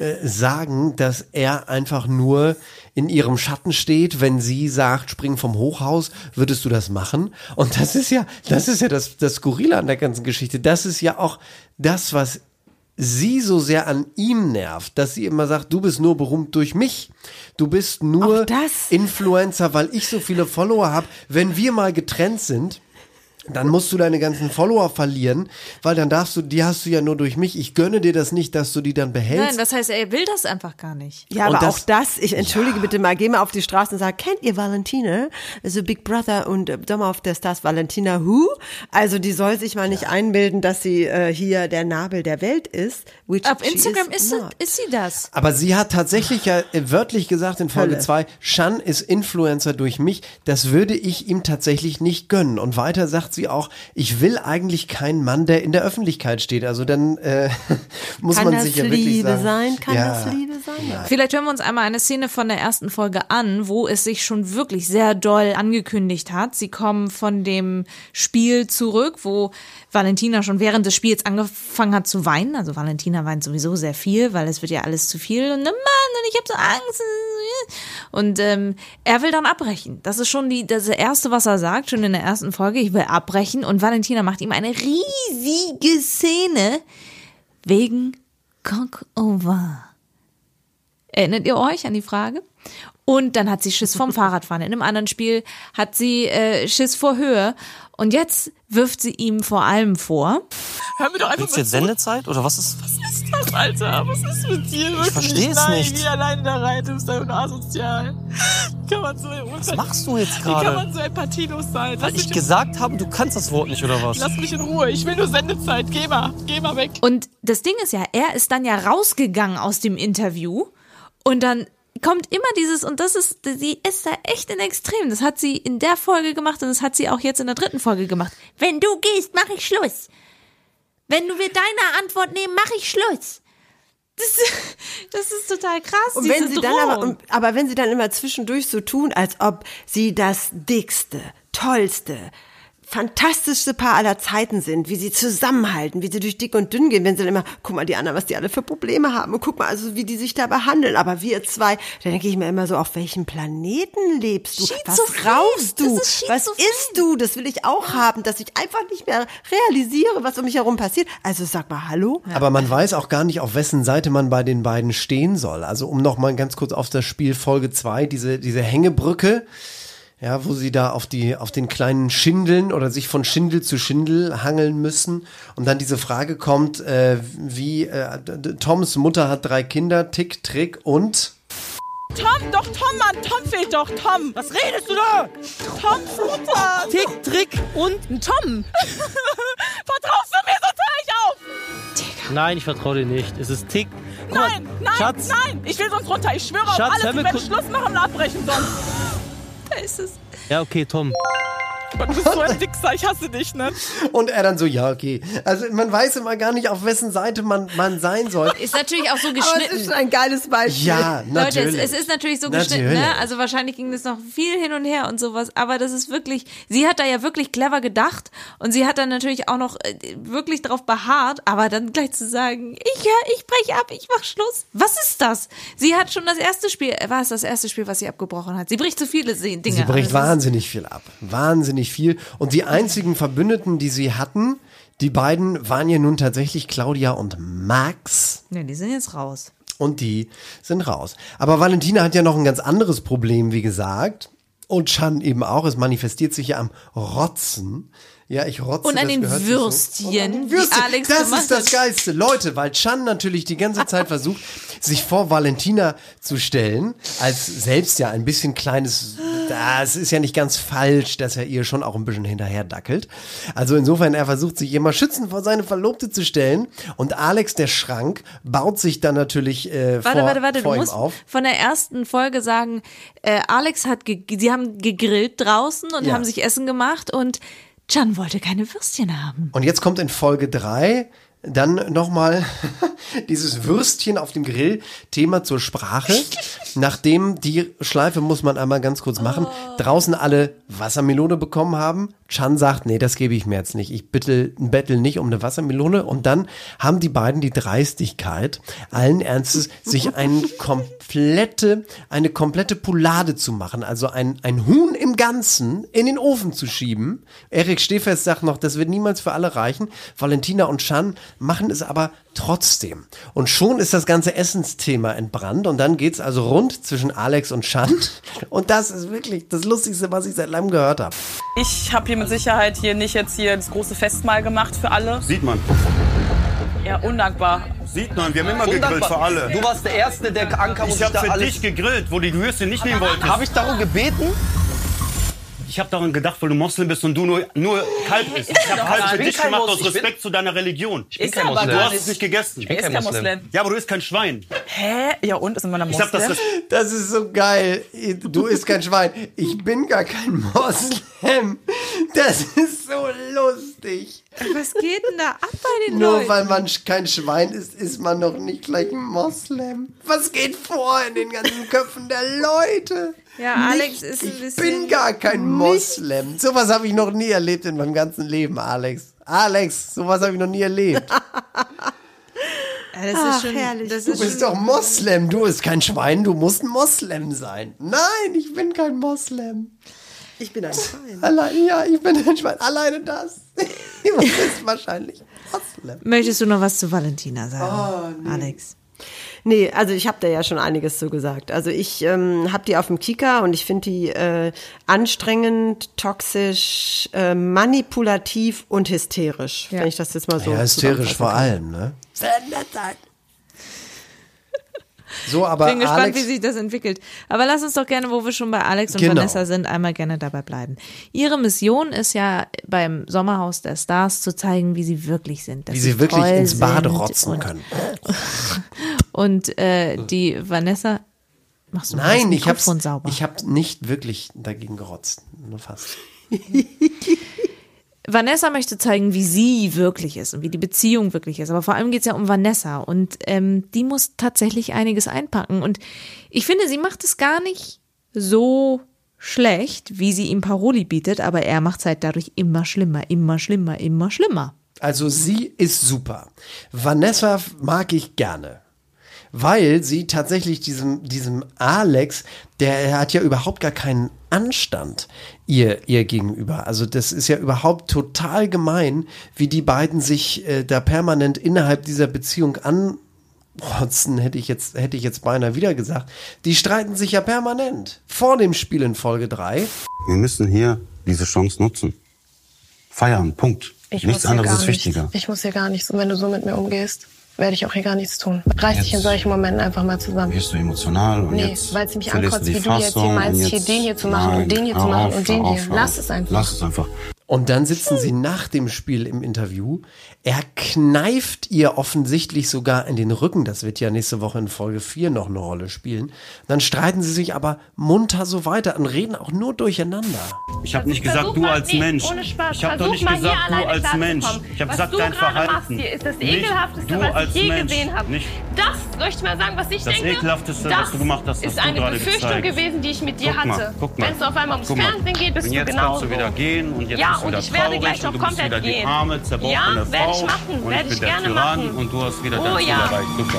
äh, sagen, dass er einfach nur in ihrem Schatten steht, wenn sie sagt, spring vom Hochhaus, würdest du das machen? Und das ist ja, das ist ja das, das Skurrile an der ganzen Geschichte. Das ist ja auch das, was sie so sehr an ihm nervt, dass sie immer sagt, du bist nur berühmt durch mich. Du bist nur Influencer, weil ich so viele Follower habe. Wenn wir mal getrennt sind, dann musst du deine ganzen Follower verlieren, weil dann darfst du, die hast du ja nur durch mich. Ich gönne dir das nicht, dass du die dann behältst. Nein, das heißt, er will das einfach gar nicht. Ja, Und aber das- auch das, ich entschuldige bitte mal, geh mal auf die Straße und sag, kennt ihr Valentina? Also Big Brother und Sommer auf der Stars Valentina Who? Also die soll sich mal nicht einbilden, dass sie äh, hier der Nabel der Welt ist. Which Auf Instagram ist, sie, not. ist sie das. Aber sie hat tatsächlich ja äh, wörtlich gesagt in Folge Hölle. 2, Shan ist Influencer durch mich. Das würde ich ihm tatsächlich nicht gönnen. Und weiter sagt sie auch, ich will eigentlich keinen Mann, der in der Öffentlichkeit steht. Also dann äh, muss Kann man sich ja wirklich Liebe sagen. sein? Kann ja. das Liebe sein? Vielleicht hören wir uns einmal eine Szene von der ersten Folge an, wo es sich schon wirklich sehr doll angekündigt hat. Sie kommen von dem Spiel zurück, wo Valentina schon während des Spiels angefangen hat zu weinen. Also Valentina weint sowieso sehr viel, weil es wird ja alles zu viel. Und ne Mann, und ich habe so Angst. Und ähm, er will dann abbrechen. Das ist schon die, das erste, was er sagt, schon in der ersten Folge. Ich will abbrechen. Und Valentina macht ihm eine riesige Szene wegen Cockover. Erinnert ihr euch an die Frage? Und dann hat sie Schiss vom Fahrradfahren. In einem anderen Spiel hat sie äh, Schiss vor Höhe. Und jetzt wirft sie ihm vor allem vor. Hör mir doch einfach Willst du jetzt Sendezeit oder was ist? Was ist das, Alter? Was ist mit dir? Ich verstehe es nicht. Wie allein da rein ist und asozial. Wie kann man so Was machst du jetzt Wie kann gerade? man so empathielos sein? Weil Lass ich mich, gesagt habe, du kannst das Wort nicht oder was? lass mich in Ruhe. Ich will nur Sendezeit. Geh mal. Geh mal weg. Und das Ding ist ja, er ist dann ja rausgegangen aus dem Interview und dann kommt immer dieses, und das ist, sie ist da echt in Extrem. Das hat sie in der Folge gemacht und das hat sie auch jetzt in der dritten Folge gemacht. Wenn du gehst, mache ich Schluss. Wenn du wir deine Antwort nehmen, mache ich Schluss. Das, das ist total krass. Und wenn diese sie dann aber, und- aber wenn sie dann immer zwischendurch so tun, als ob sie das dickste, tollste, fantastischste Paar aller Zeiten sind, wie sie zusammenhalten, wie sie durch dick und dünn gehen, wenn sie dann immer, guck mal die anderen, was die alle für Probleme haben und guck mal, also wie die sich da behandeln, aber wir zwei, da denke ich mir immer so, auf welchem Planeten lebst du? Was rauchst du? Ist Was isst du? Das will ich auch haben, dass ich einfach nicht mehr realisiere, was um mich herum passiert. Also sag mal, hallo? Aber man weiß auch gar nicht, auf wessen Seite man bei den beiden stehen soll. Also um noch mal ganz kurz auf das Spiel Folge 2, diese, diese Hängebrücke, ja, wo sie da auf die, auf den kleinen Schindeln oder sich von Schindel zu Schindel hangeln müssen. Und dann diese Frage kommt, äh, wie, äh, Toms Mutter hat drei Kinder, Tick, Trick und Tom, doch, Tom, Mann. Tom fehlt doch. Tom. Was redest du da? Toms Mutter. Tick, Trick und Ein Tom. Vertraust du mir, sonst hör ich auf. Nein, ich vertraue dir nicht. Es ist Tick. Guck Nein, nein, Schatz. nein. Ich will sonst runter. Ich schwöre Schatz, auf alles. Ich werde Schluss machen und abbrechen sonst. Da ist es. Ja, okay, Tom. Du bist so ein Wichser. Ich hasse dich, ne? und er dann so, ja, okay. Also man weiß immer gar nicht, auf wessen Seite man, man sein soll. Ist natürlich auch so Aber es geschnitten. ist schon ein geiles Beispiel. Ja, Leute, natürlich. es, es ist natürlich so geschnitten, Natürlich. ne? Also wahrscheinlich ging das noch viel hin und her und sowas, aber das ist wirklich, sie hat da ja wirklich clever gedacht und sie hat dann natürlich auch noch äh, wirklich drauf beharrt, aber dann gleich zu sagen, ich ja, ich breche ab, ich mach Schluss. Was ist das? Sie hat schon das erste Spiel, äh, war es das erste Spiel, was sie abgebrochen hat? Sie bricht zu viele Se- Dinge. Sie bricht ist- wahnsinnig viel ab. Wahnsinnig viel. Und die einzigen Verbündeten, die sie hatten, die beiden waren ja nun tatsächlich Claudia und Max. Ne, die sind jetzt raus. Und die sind raus. Aber Valentina hat ja noch ein ganz anderes Problem, wie gesagt. Und Chan eben auch. Es manifestiert sich ja am Rotzen. Ja, ich rotze. Und an den Würstchen, so. Würstchen, Alex das ist das. Geilste. Leute, weil Chan natürlich die ganze Zeit versucht, sich vor Valentina zu stellen, als selbst ja ein bisschen kleines, das ist ja nicht ganz falsch, dass er ihr schon auch ein bisschen hinterher dackelt. Also insofern, er versucht sich immer schützend vor seine Verlobte zu stellen und Alex, der Schrank, baut sich dann natürlich äh, Warte, vor, warte, warte, vor du ihm musst auf. von der ersten Folge sagen, äh, Alex hat, sie haben gegrillt draußen und Ja. haben sich Essen gemacht und Can wollte keine Würstchen haben. Und jetzt kommt in Folge drei dann nochmal dieses Würstchen auf dem Grill Thema zur Sprache. Nachdem die Schleife muss man einmal ganz kurz machen, draußen alle Wassermelone bekommen haben. Chan sagt, nee, das gebe ich mir jetzt nicht. Ich bitte, bettel nicht um eine Wassermelone. Und dann haben die beiden die Dreistigkeit, allen Ernstes, sich eine komplette, eine komplette Poulade zu machen. Also ein, ein Huhn im Ganzen in den Ofen zu schieben. Erik Stehfest sagt noch, das wird niemals für alle reichen. Valentina und Chan machen es aber trotzdem. Und schon ist das ganze Essensthema entbrannt. Und dann geht's also rund zwischen Alex und Chan. Und das ist wirklich das Lustigste, was ich seit langem gehört habe. Ich habe hier mit Sicherheit hier nicht jetzt hier das große Festmahl gemacht für alle. Sieht man. Ja, undankbar. Sieht man, wir haben immer gegrillt für alle. Du warst der Erste, der ankam und Ich habe für alles... dich gegrillt, wo die Würstchen nicht nehmen wolltest. Habe ich darum gebeten? Ich habe daran gedacht, weil du Moslem bist und du nur, nur Kalb isst. Ich habe Kalb ich für bin dich gemacht Mos- aus ich bin- Respekt zu deiner Religion. Ich bin Ist kein aber Moslem. Du hast es nicht gegessen. Er ist kein Moslem. Ja, aber du isst kein Schwein. Hä? Ja, und ist in meiner Ich Moslem? habe das Das ist so geil. Du isst kein Schwein. Ich bin gar kein Moslem. Das ist so lustig. Was geht denn da ab bei den Nur Leuten? weil man kein Schwein ist, ist man noch nicht gleich ein Moslem. Was geht vor in den ganzen Köpfen der Leute? Ja, Alex ist ein Ich bisschen. bin gar kein Moslem. Sowas habe ich noch nie erlebt in meinem ganzen Leben, Alex. Alex, sowas habe ich noch nie erlebt. Das Ach, ist schon, herrlich. Das Du ist bist schon, doch Moslem. Du bist kein Schwein, du musst ein Moslem sein. Nein, ich bin kein Moslem. Ich bin ein Schwein. Allein, ja, ich bin ein Schwein. Alleine das. Du bist wahrscheinlich Moslem. Möchtest du noch was zu Valentina sagen, Alex? Nee, also ich habe da ja schon einiges so gesagt. Also ich ähm, habe die auf dem Kicker und ich finde die äh, anstrengend, toxisch, äh, manipulativ und hysterisch, wenn ich das jetzt mal so Ja, hysterisch vor kann. allem, ne? So, aber Bin gespannt, Alex, wie sich das entwickelt. Aber lass uns doch gerne, wo wir schon bei Alex und Genau. Vanessa sind, einmal gerne dabei bleiben. Ihre Mission ist ja beim Sommerhaus der Stars zu zeigen, wie sie wirklich sind. wie sie wirklich toll ins Bad rotzen und, können. Und äh, die Vanessa, machst du Nein, ich sauber? ich hab nicht wirklich dagegen gerotzt. Nur fast. Vanessa möchte zeigen, wie sie wirklich ist und wie die Beziehung wirklich ist. Aber vor allem geht es ja um Vanessa und ähm, die muss tatsächlich einiges einpacken. Und ich finde, sie macht es gar nicht so schlecht, wie sie ihm Paroli bietet, aber er macht es halt dadurch immer schlimmer, immer schlimmer, immer schlimmer. Also sie ist super. Vanessa mag ich gerne. Weil sie tatsächlich diesem, diesem Alex, der hat ja überhaupt gar keinen Anstand ihr, ihr gegenüber. Also das ist ja überhaupt total gemein, wie die beiden sich äh, da permanent innerhalb dieser Beziehung anrotzen, hätte ich jetzt, hätte ich jetzt beinahe wieder gesagt. Die streiten sich ja permanent. Vor dem Spiel in Folge 3. Wir müssen hier diese Chance nutzen. Feiern, Punkt. Ich Nichts anderes ist wichtiger. Ich muss hier gar nichts. Und wenn du so mit mir umgehst, werde ich auch hier gar nichts tun. Reiß dich in solchen Momenten einfach mal zusammen. Wirst du emotional und Nee, weil es mich ankotzt, wie du jetzt Fassung hier meinst, hier den hier zu machen und den hier zu machen und den hier. Lass es einfach. Lass es einfach. Und dann sitzen sie nach dem Spiel im Interview. Er kneift ihr offensichtlich sogar in den Rücken. Das wird ja nächste Woche in Folge 4 noch eine Rolle spielen. Dann streiten sie sich aber munter so weiter und reden auch nur durcheinander. Ich habe nicht gesagt, du als Mensch. ohne Spaß. Ich habe doch nicht mal hier gesagt, du als. Mensch. Ich habe gesagt, du dein gerade machst Verhalten. hier, ist das Nicht ekelhafteste, du was als ich je Mensch. gesehen habe. Nicht Das, soll ich mal sagen, was ich Das denke? Ekelhafteste, das was du gemacht hast, ist eine Befürchtung gezeigt. gewesen, die ich mit dir Guck mal, hatte. guck mal. Wenn es auf einmal ums Guck mal. Fernsehen geht, bist und du jetzt genauso. kannst du wieder gehen und jetzt ja, und ich werde traurig gleich noch komplett gehen. arme, zerbrochene ja, werde ich machen, und werde ich ich gerne Tyrann machen. und du hast wieder Oh ja. erreicht. Super.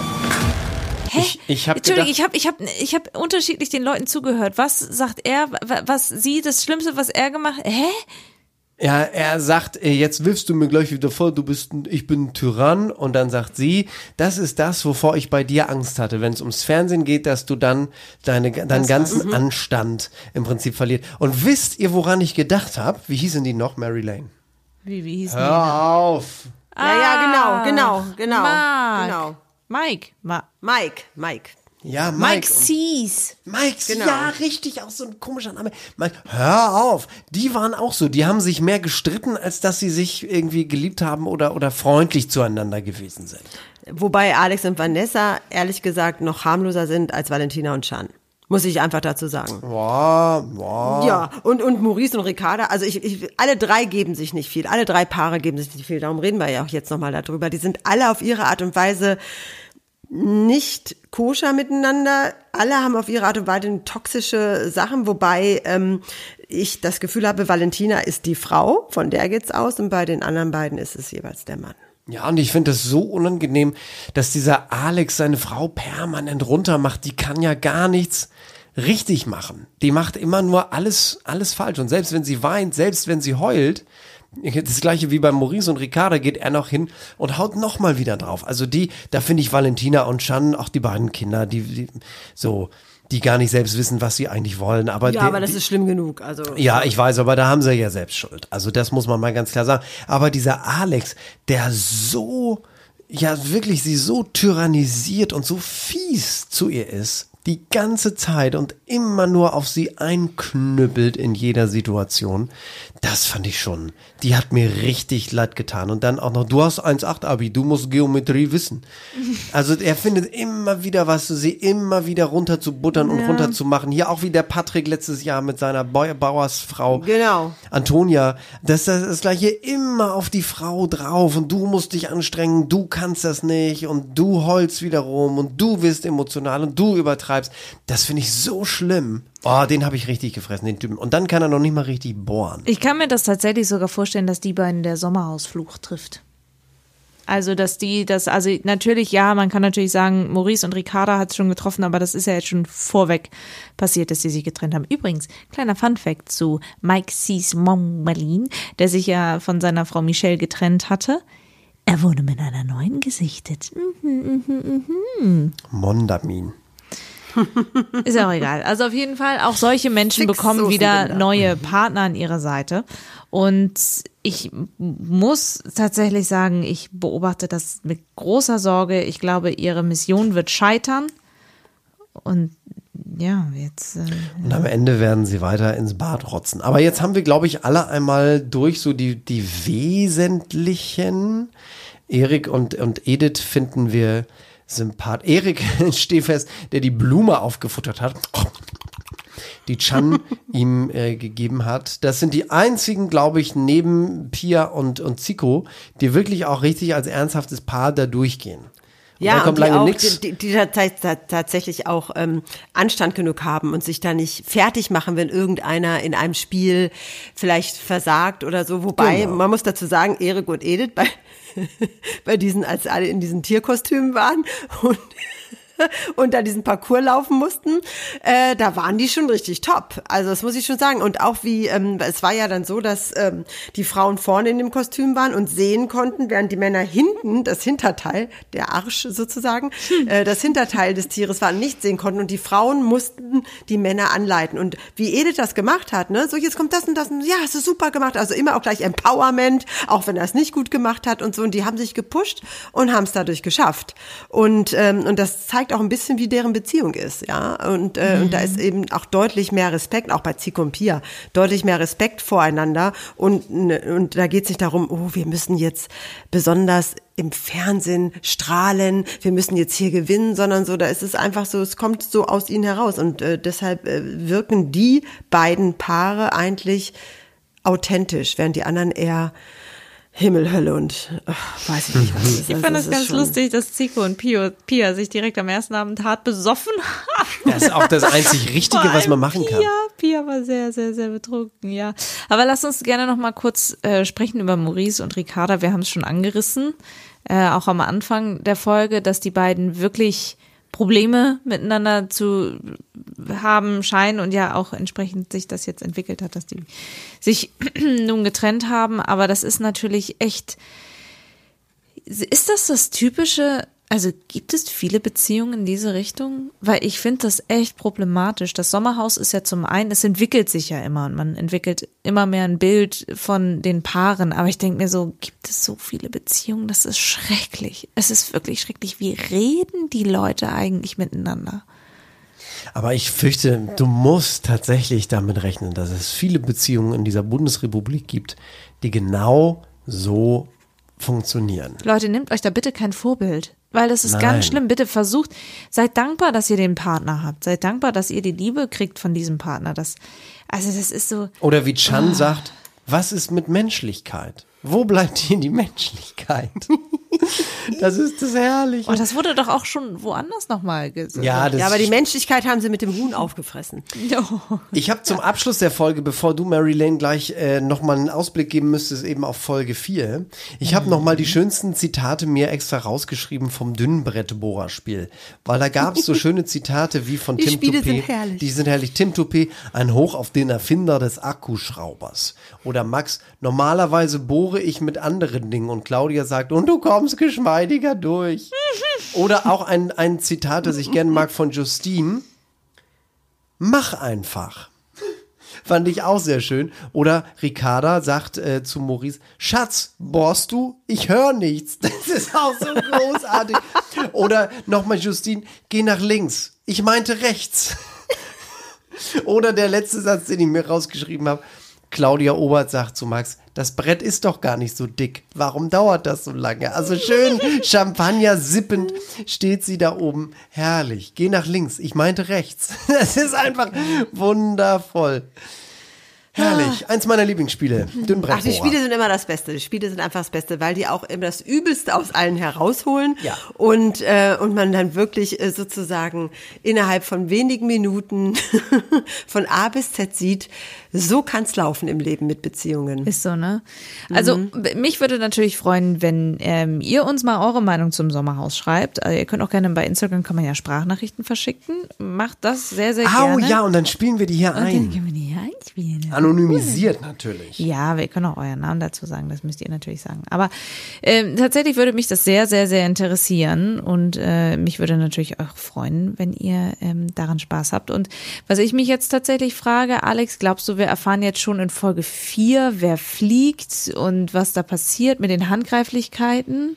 Ich, ich habe Entschuldigung, gedacht, ich habe ich hab, ich hab unterschiedlich den Leuten zugehört. Was sagt er, wa- was sie, das Schlimmste, was er gemacht hat? Hä? Ja, er sagt, äh, jetzt wirfst du mir gleich wieder vor, du bist, ein, ich bin ein Tyrann. Und dann sagt sie, das ist das, wovor ich bei dir Angst hatte, wenn es ums Fernsehen geht, dass du dann deine, deinen ganzen Mhm. Anstand im Prinzip verlierst. Und wisst ihr, woran ich gedacht habe? Wie hießen die noch? Mary Lane. Wie, wie hieß Hör auf. Ja, ja, genau, genau, genau. Mark. genau. Mike. Ma Mike, Mike. Ja, Mike Mike. Sees. Mike, Genau. ja, richtig, auch so ein komischer Name. Mike, hör auf. Die waren auch so. Die haben sich mehr gestritten, als dass sie sich irgendwie geliebt haben oder, oder freundlich zueinander gewesen sind. Wobei Alex und Vanessa ehrlich gesagt noch harmloser sind als Valentina und Chan. Muss ich einfach dazu sagen. Boah, boah. Ja, und, und Maurice und Ricarda, also ich, ich, alle drei geben sich nicht viel. Alle drei Paare geben sich nicht viel. Darum reden wir ja auch jetzt nochmal darüber. Die sind alle auf ihre Art und Weise nicht koscher miteinander. Alle haben auf ihre Art und Weise toxische Sachen, wobei ähm, ich das Gefühl habe, Valentina ist die Frau, von der geht's aus, und bei den anderen beiden ist es jeweils der Mann. Ja, und ich finde es so unangenehm, dass dieser Alex seine Frau permanent runtermacht. Die kann ja gar nichts richtig machen. Die macht immer nur alles, alles falsch. Und selbst wenn sie weint, selbst wenn sie heult, das gleiche wie bei Maurice und Ricarda geht er noch hin und haut noch mal wieder drauf. Also die, da finde ich Valentina und Shan, auch die beiden Kinder, die, die so, die gar nicht selbst wissen, was sie eigentlich wollen. Aber ja, die- aber das ist schlimm genug. Also ja, ich weiß, aber da haben sie ja selbst Schuld. Also das muss man mal ganz klar sagen. Aber dieser Alex, der so, ja wirklich sie so tyrannisiert und so fies zu ihr ist, die ganze Zeit und immer nur auf sie einknüppelt in jeder Situation, das fand ich schon. Die hat mir richtig leid getan. Und dann auch noch, du hast 1,8 Abi, du musst Geometrie wissen. Also er findet immer wieder was, sie immer wieder runter zu buttern und Ja. runter zu machen. Hier auch wie der Patrick letztes Jahr mit seiner Bau Bauersfrau. Genau. Antonia, das ist das gleiche immer auf die Frau drauf und du musst dich anstrengen, du kannst das nicht und du heulst wieder rum und du wirst emotional und du übertreibst. Das finde ich so schlimm. Oh, den habe ich richtig gefressen, den Typen. Und dann kann er noch nicht mal richtig bohren. Ich kann mir das tatsächlich sogar vorstellen, dass die beiden der Sommerhausfluch trifft. Also, dass die, das, also natürlich, ja, man kann natürlich sagen, Maurice und Ricarda hat es schon getroffen, aber das ist ja jetzt schon vorweg passiert, dass sie sich getrennt haben. Übrigens, kleiner Fun-Fact zu Mike C's Mom der sich ja von seiner Frau Michelle getrennt hatte. Er wurde mit einer neuen gesichtet. Mhm, mhm, mhm. Mondamin. Ist ja auch egal. Also auf jeden Fall, auch solche Menschen bekommen wieder Fixsoßenbinder. neue Partner an ihrer Seite. Und ich muss tatsächlich sagen, ich beobachte das mit großer Sorge. Ich glaube, ihre Mission wird scheitern. Und ja, jetzt. Äh, Und am Ende werden sie weiter ins Bad rotzen. Aber jetzt haben wir, glaube ich, alle einmal durch so die, die wesentlichen. Erik und, und Edith finden wir sympath. Erik, steh fest, der die Blume aufgefuttert hat. Die Chan ihm äh, gegeben hat. Das sind die einzigen, glaube ich, neben Pia und, und Zico, die wirklich auch richtig als ernsthaftes Paar da durchgehen. Und Ja, und die, auch, nichts. die, die, die tats- tats- tatsächlich auch ähm, Anstand genug haben und sich da nicht fertig machen, wenn irgendeiner in einem Spiel vielleicht versagt oder so. Wobei, Genau. man muss dazu sagen, Erik und Edith bei, bei diesen, als alle in diesen Tierkostümen waren. Und und da diesen Parcours laufen mussten, äh, da waren die schon richtig top. Also das muss ich schon sagen. Und auch wie, ähm, es war ja dann so, dass ähm, die Frauen vorne in dem Kostüm waren und sehen konnten, während die Männer hinten, das Hinterteil, der Arsch sozusagen, äh, das Hinterteil des Tieres war, nicht sehen konnten. Und die Frauen mussten die Männer anleiten. Und wie Edith das gemacht hat, ne, so jetzt kommt das und das und ja, hast du super gemacht. Also immer auch gleich Empowerment, auch wenn er es nicht gut gemacht hat und so. Und die haben sich gepusht und haben es dadurch geschafft. Und, ähm, und das zeigt auch ein bisschen, wie deren Beziehung ist, ja. Und, äh, und da ist eben auch deutlich mehr Respekt, auch bei Zico und Pia, deutlich mehr Respekt voreinander. Und, und da geht es nicht darum, oh, wir müssen jetzt besonders im Fernsehen strahlen, wir müssen jetzt hier gewinnen, sondern so, da ist es einfach so, es kommt so aus ihnen heraus. Und äh, deshalb äh, wirken die beiden Paare eigentlich authentisch, während die anderen eher Himmel, Hölle und ach, weiß ich nicht, was es ist. ich Also fand es es ganz schon- lustig, dass Zico und Pio, Pia sich direkt am ersten Abend hart besoffen haben. Das ist auch das einzig Richtige, was man machen kann. Pia, Pia war sehr, sehr, sehr betrunken, ja. Aber lass uns gerne noch mal kurz äh, sprechen über Maurice und Ricarda. Wir haben es schon angerissen, äh, auch am Anfang der Folge, dass die beiden wirklich Probleme miteinander zu haben scheinen und ja auch entsprechend sich das jetzt entwickelt hat, dass die sich nun getrennt haben. Aber das ist natürlich echt. Ist das das typische? Also gibt es viele Beziehungen in diese Richtung? Weil ich finde das echt problematisch. Das Sommerhaus ist ja zum einen, es entwickelt sich ja immer und man entwickelt immer mehr ein Bild von den Paaren. Aber ich denke mir so, gibt es so viele Beziehungen? Das ist schrecklich. Es ist wirklich schrecklich. Wie reden die Leute eigentlich miteinander? Aber ich fürchte, du musst tatsächlich damit rechnen, dass es viele Beziehungen in dieser Bundesrepublik gibt, die genau so funktionieren. Leute, nehmt euch da bitte kein Vorbild. Weil das ist Nein. ganz schlimm. Bitte versucht, seid dankbar, dass ihr den Partner habt. Seid dankbar, dass ihr die Liebe kriegt von diesem Partner. Das, also das ist so. Oder wie Chan Ah. sagt, was ist mit Menschlichkeit? Wo bleibt hier die Menschlichkeit? das ist das Herrliche. Oh, das wurde doch auch schon woanders nochmal gesagt. Ja, das Ja, aber die Menschlichkeit haben sie mit dem Huhn aufgefressen. Ich habe zum Abschluss der Folge, bevor du, Mary Lane, gleich äh, nochmal einen Ausblick geben müsstest, eben auf Folge 4. Ich habe nochmal die schönsten Zitate mir extra rausgeschrieben vom Dünnbrettbohrerspiel. Weil da gab es so schöne Zitate wie von Die Tim Spiele Toupé. sind herrlich. Die sind herrlich. Tim Toupé, ein Hoch auf den Erfinder des Akkuschraubers. Oder Max, normalerweise bohre ich mit anderen Dingen. Und Claudia sagt, und du kommst geschmeidiger durch. Oder auch ein, ein Zitat, das ich gerne mag von Justine. Mach einfach. Fand ich auch sehr schön. Oder Ricarda sagt äh, zu Maurice, Schatz, bohrst du? Ich höre nichts. Das ist auch so großartig. Oder nochmal Justine, geh nach links. Ich meinte rechts. Oder der letzte Satz, den ich mir rausgeschrieben habe. Claudia Obert sagt zu Max, das Brett ist doch gar nicht so dick. Warum dauert das so lange? Also schön Champagner sippend steht sie da oben. Herrlich. Geh nach links. Ich meinte rechts. Das ist einfach wundervoll. Herrlich. Eins meiner Lieblingsspiele. Dünnbrett. Ach, die Spiele sind immer das Beste. Die Spiele sind einfach das Beste, weil die auch immer das Übelste aus allen herausholen. Ja. Und, äh, und man dann wirklich äh, sozusagen innerhalb von wenigen Minuten von A bis Z sieht, so kann's laufen im Leben mit Beziehungen. Ist so, ne? Also b- mich würde natürlich freuen, wenn ähm, ihr uns mal eure Meinung zum Sommerhaus schreibt. Also, ihr könnt auch gerne bei Instagram kann man ja Sprachnachrichten verschicken. Macht das sehr, sehr gerne. ja, und dann spielen wir die hier Und dann ein. können wir die hier einspielen. Anonymisiert natürlich. Ja, wir können auch euren Namen dazu sagen, das müsst ihr natürlich sagen. Aber ähm, tatsächlich würde mich das sehr, sehr, sehr interessieren und äh, mich würde natürlich auch freuen, wenn ihr ähm, daran Spaß habt. Und was ich mich jetzt tatsächlich frage, Alex, glaubst du, wir erfahren jetzt schon in Folge 4, wer fliegt und was da passiert mit den Handgreiflichkeiten?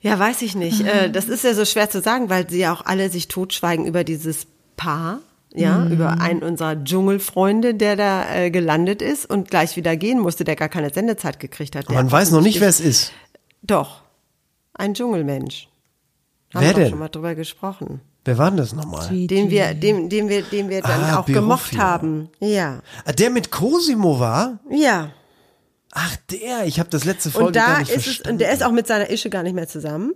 Ja, weiß ich nicht. Äh, Das ist ja so schwer zu sagen, weil sie ja auch alle sich totschweigen über dieses Paar. Ja, Mhm. über einen unserer Dschungelfreunde, der da äh, gelandet ist und gleich wieder gehen musste, der gar keine Sendezeit gekriegt hat. Der Man weiß noch nicht, wer es ist. Doch, ein Dschungelmensch. Haben Wer wir denn? schon mal drüber gesprochen. Wer war denn das nochmal? Den wir, dem, dem wir, den wir dann Ah, auch gemocht Berufio. haben. Ja. Ah, Der mit Cosimo war? Ja. Ach, der. Ich habe das letzte Folge Und da gar nicht ist es, verstanden. und der ist auch mit seiner Ische gar nicht mehr zusammen.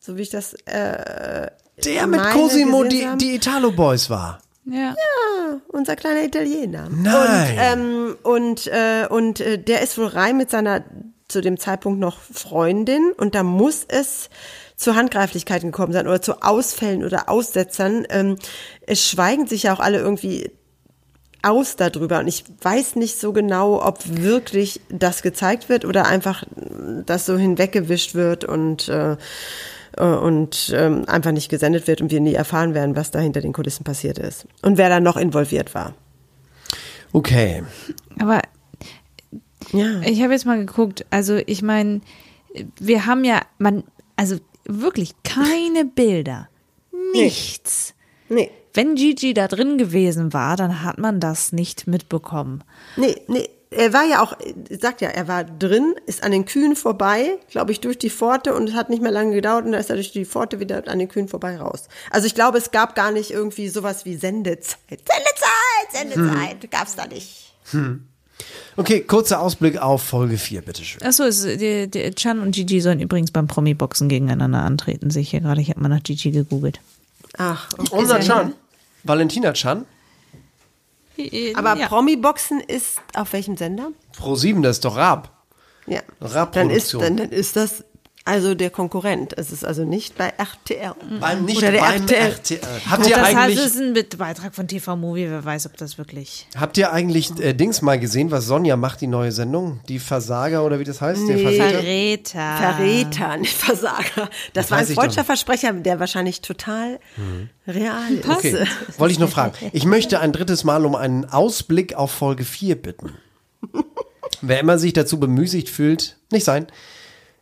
So wie ich das, äh, Der mit Cosimo, die, haben. die Italo Boys war. Ja. Ja, unser kleiner Italiener. Nein. Und, ähm, und, äh, und äh, der ist wohl rein mit seiner zu dem Zeitpunkt noch Freundin und da muss es zu Handgreiflichkeiten gekommen sein oder zu Ausfällen oder Aussetzern. Ähm, es schweigen sich ja auch alle irgendwie aus darüber und ich weiß nicht so genau, ob wirklich das gezeigt wird oder einfach äh, das so hinweggewischt wird und äh, äh, und ähm, einfach nicht gesendet wird und wir nie erfahren werden, was da hinter den Kulissen passiert ist und wer da noch involviert war. Okay. Aber Ja. ich habe jetzt mal geguckt, also ich meine, wir haben ja, man, also wirklich keine Bilder, nichts. Nee. Wenn Gigi da drin gewesen war, dann hat man das nicht mitbekommen. Nee, nee, er war ja auch, sagt ja, er war drin, ist an den Kühen vorbei, glaube ich, durch die Pforte und es hat nicht mehr lange gedauert und da ist er durch die Pforte wieder an den Kühen vorbei raus. Also ich glaube, es gab gar nicht irgendwie sowas wie Sendezeit. Sendezeit, Sendezeit, gab's da nicht. Hm. Okay, kurzer Ausblick auf Folge 4, bitteschön. Achso, Chan und Gigi sollen übrigens beim Promi-Boxen gegeneinander antreten, sehe ich hier gerade. Ich habe mal nach Gigi gegoogelt. Ach, Unser Chan. Valentina Chan. Aber ja. Promi-Boxen ist auf welchem Sender? Pro 7, das ist doch Raab. Ja. Dann ist, dann, dann ist das Also der Konkurrent. Es ist also nicht bei RTL. Beim, nicht Oder der beim RTL. RTL. Habt ihr das heißt, eigentlich, es ist ein Be- Beitrag von TV Movie, wer weiß, ob das wirklich. habt ihr eigentlich äh, Dings mal gesehen, was Sonja macht, die neue Sendung? Die Versager oder wie das heißt? Der Nee. Verräter? Verräter. Verräter, nicht Versager. Das, Das war ein weiß ich doch freudscher nicht. Versprecher, der wahrscheinlich total real ist. Okay, wollte ich nur fragen. Ich möchte ein drittes Mal um einen Ausblick auf Folge 4 bitten. Wer immer sich dazu bemüßigt fühlt, nicht sein.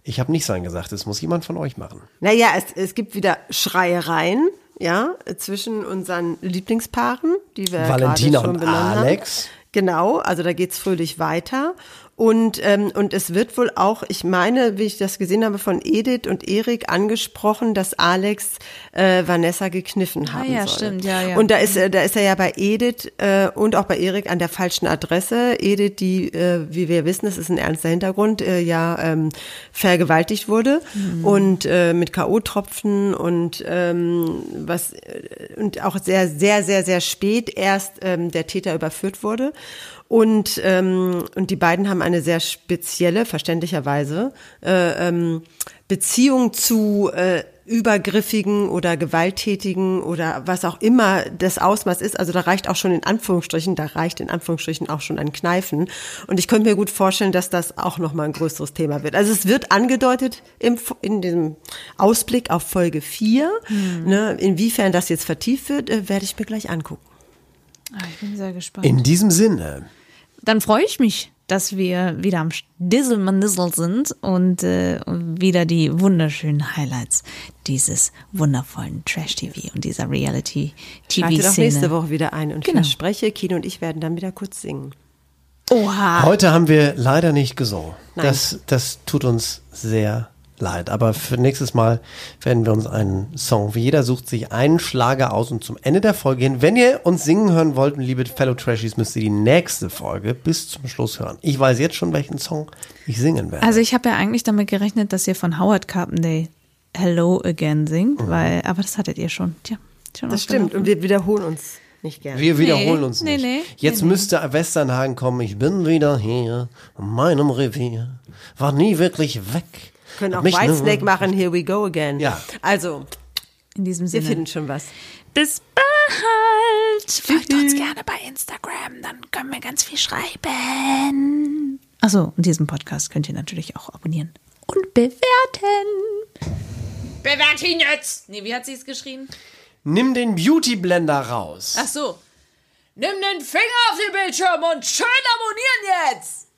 Ich habe nicht sein gesagt, das muss jemand von euch machen. Naja, es, es gibt wieder Schreiereien, ja, zwischen unseren Lieblingspaaren, die wir Valentina schon und Alex. haben. Genau, also da geht's fröhlich weiter. Und, ähm, und es wird wohl auch, ich meine, wie ich das gesehen habe, von Edith und Erik angesprochen, dass Alex äh, Vanessa gekniffen haben ja, soll. stimmt, ja, ja. Und da ist, er- da ist er ja bei Edith äh, und auch bei Erik an der falschen Adresse. Edith, die, äh, wie wir wissen, das ist ein ernster Hintergrund, äh, ja ähm, vergewaltigt wurde Mhm. und äh, mit K.O.-Tropfen und ähm, was äh, und auch sehr, sehr, sehr, sehr spät erst ähm, der Täter überführt wurde. Und, ähm, und die beiden haben eine sehr spezielle, verständlicherweise, äh, ähm, Beziehung zu äh, übergriffigen oder gewalttätigen oder was auch immer das Ausmaß ist. Also da reicht auch schon in Anführungsstrichen, da reicht in Anführungsstrichen auch schon ein Kneifen. Und ich könnte mir gut vorstellen, dass das auch nochmal ein größeres Thema wird. Also es wird angedeutet im, in dem Ausblick auf Folge 4. Ne, inwiefern das jetzt vertieft wird, äh, werde ich mir gleich angucken. Ah, ich bin sehr gespannt. In diesem Sinne, Dann freue ich mich, dass wir wieder am Disselmanissel sind und, äh, wieder die wunderschönen Highlights dieses wundervollen Trash-TV und dieser Schalte doch Reality-TV-Szene. nächste Woche wieder ein und Genau. verspreche, Kino und ich werden dann wieder kurz singen. Oha. heute haben wir leider nicht gesungen. Nein. Das, das tut uns sehr leid. Aber für nächstes Mal werden wir uns einen Song, jeder sucht sich einen Schlager aus und zum Ende der Folge hin, wenn ihr uns singen hören wollt, liebe Fellow Trashies, müsst ihr die nächste Folge bis zum Schluss hören. Ich weiß jetzt schon, welchen Song ich singen werde. Also ich habe ja eigentlich damit gerechnet, dass ihr von Howard Carpendale Hello Again singt, Mhm. weil, aber das hattet ihr schon. Tja, schon Das stimmt. Und wir wiederholen uns nicht gerne. Wir wiederholen Nee, uns nicht. nee, Jetzt nee, nee. müsste Westernhagen kommen. Ich bin wieder hier in meinem Revier. War nie wirklich weg. Können auch Mich nur- Whitesnake machen, here we go again. Ja. Also, in diesem wir Sinne. finden schon was. Bis bald. Folgt uns gerne bei Instagram, dann können wir ganz viel schreiben. Achso, und diesen Podcast könnt ihr natürlich auch abonnieren und bewerten. Bewerten jetzt! Nee, wie hat sie es geschrieben? Nimm den Beauty Blender raus. Ach so. Nimm den Finger auf den Bildschirm und schön abonnieren jetzt!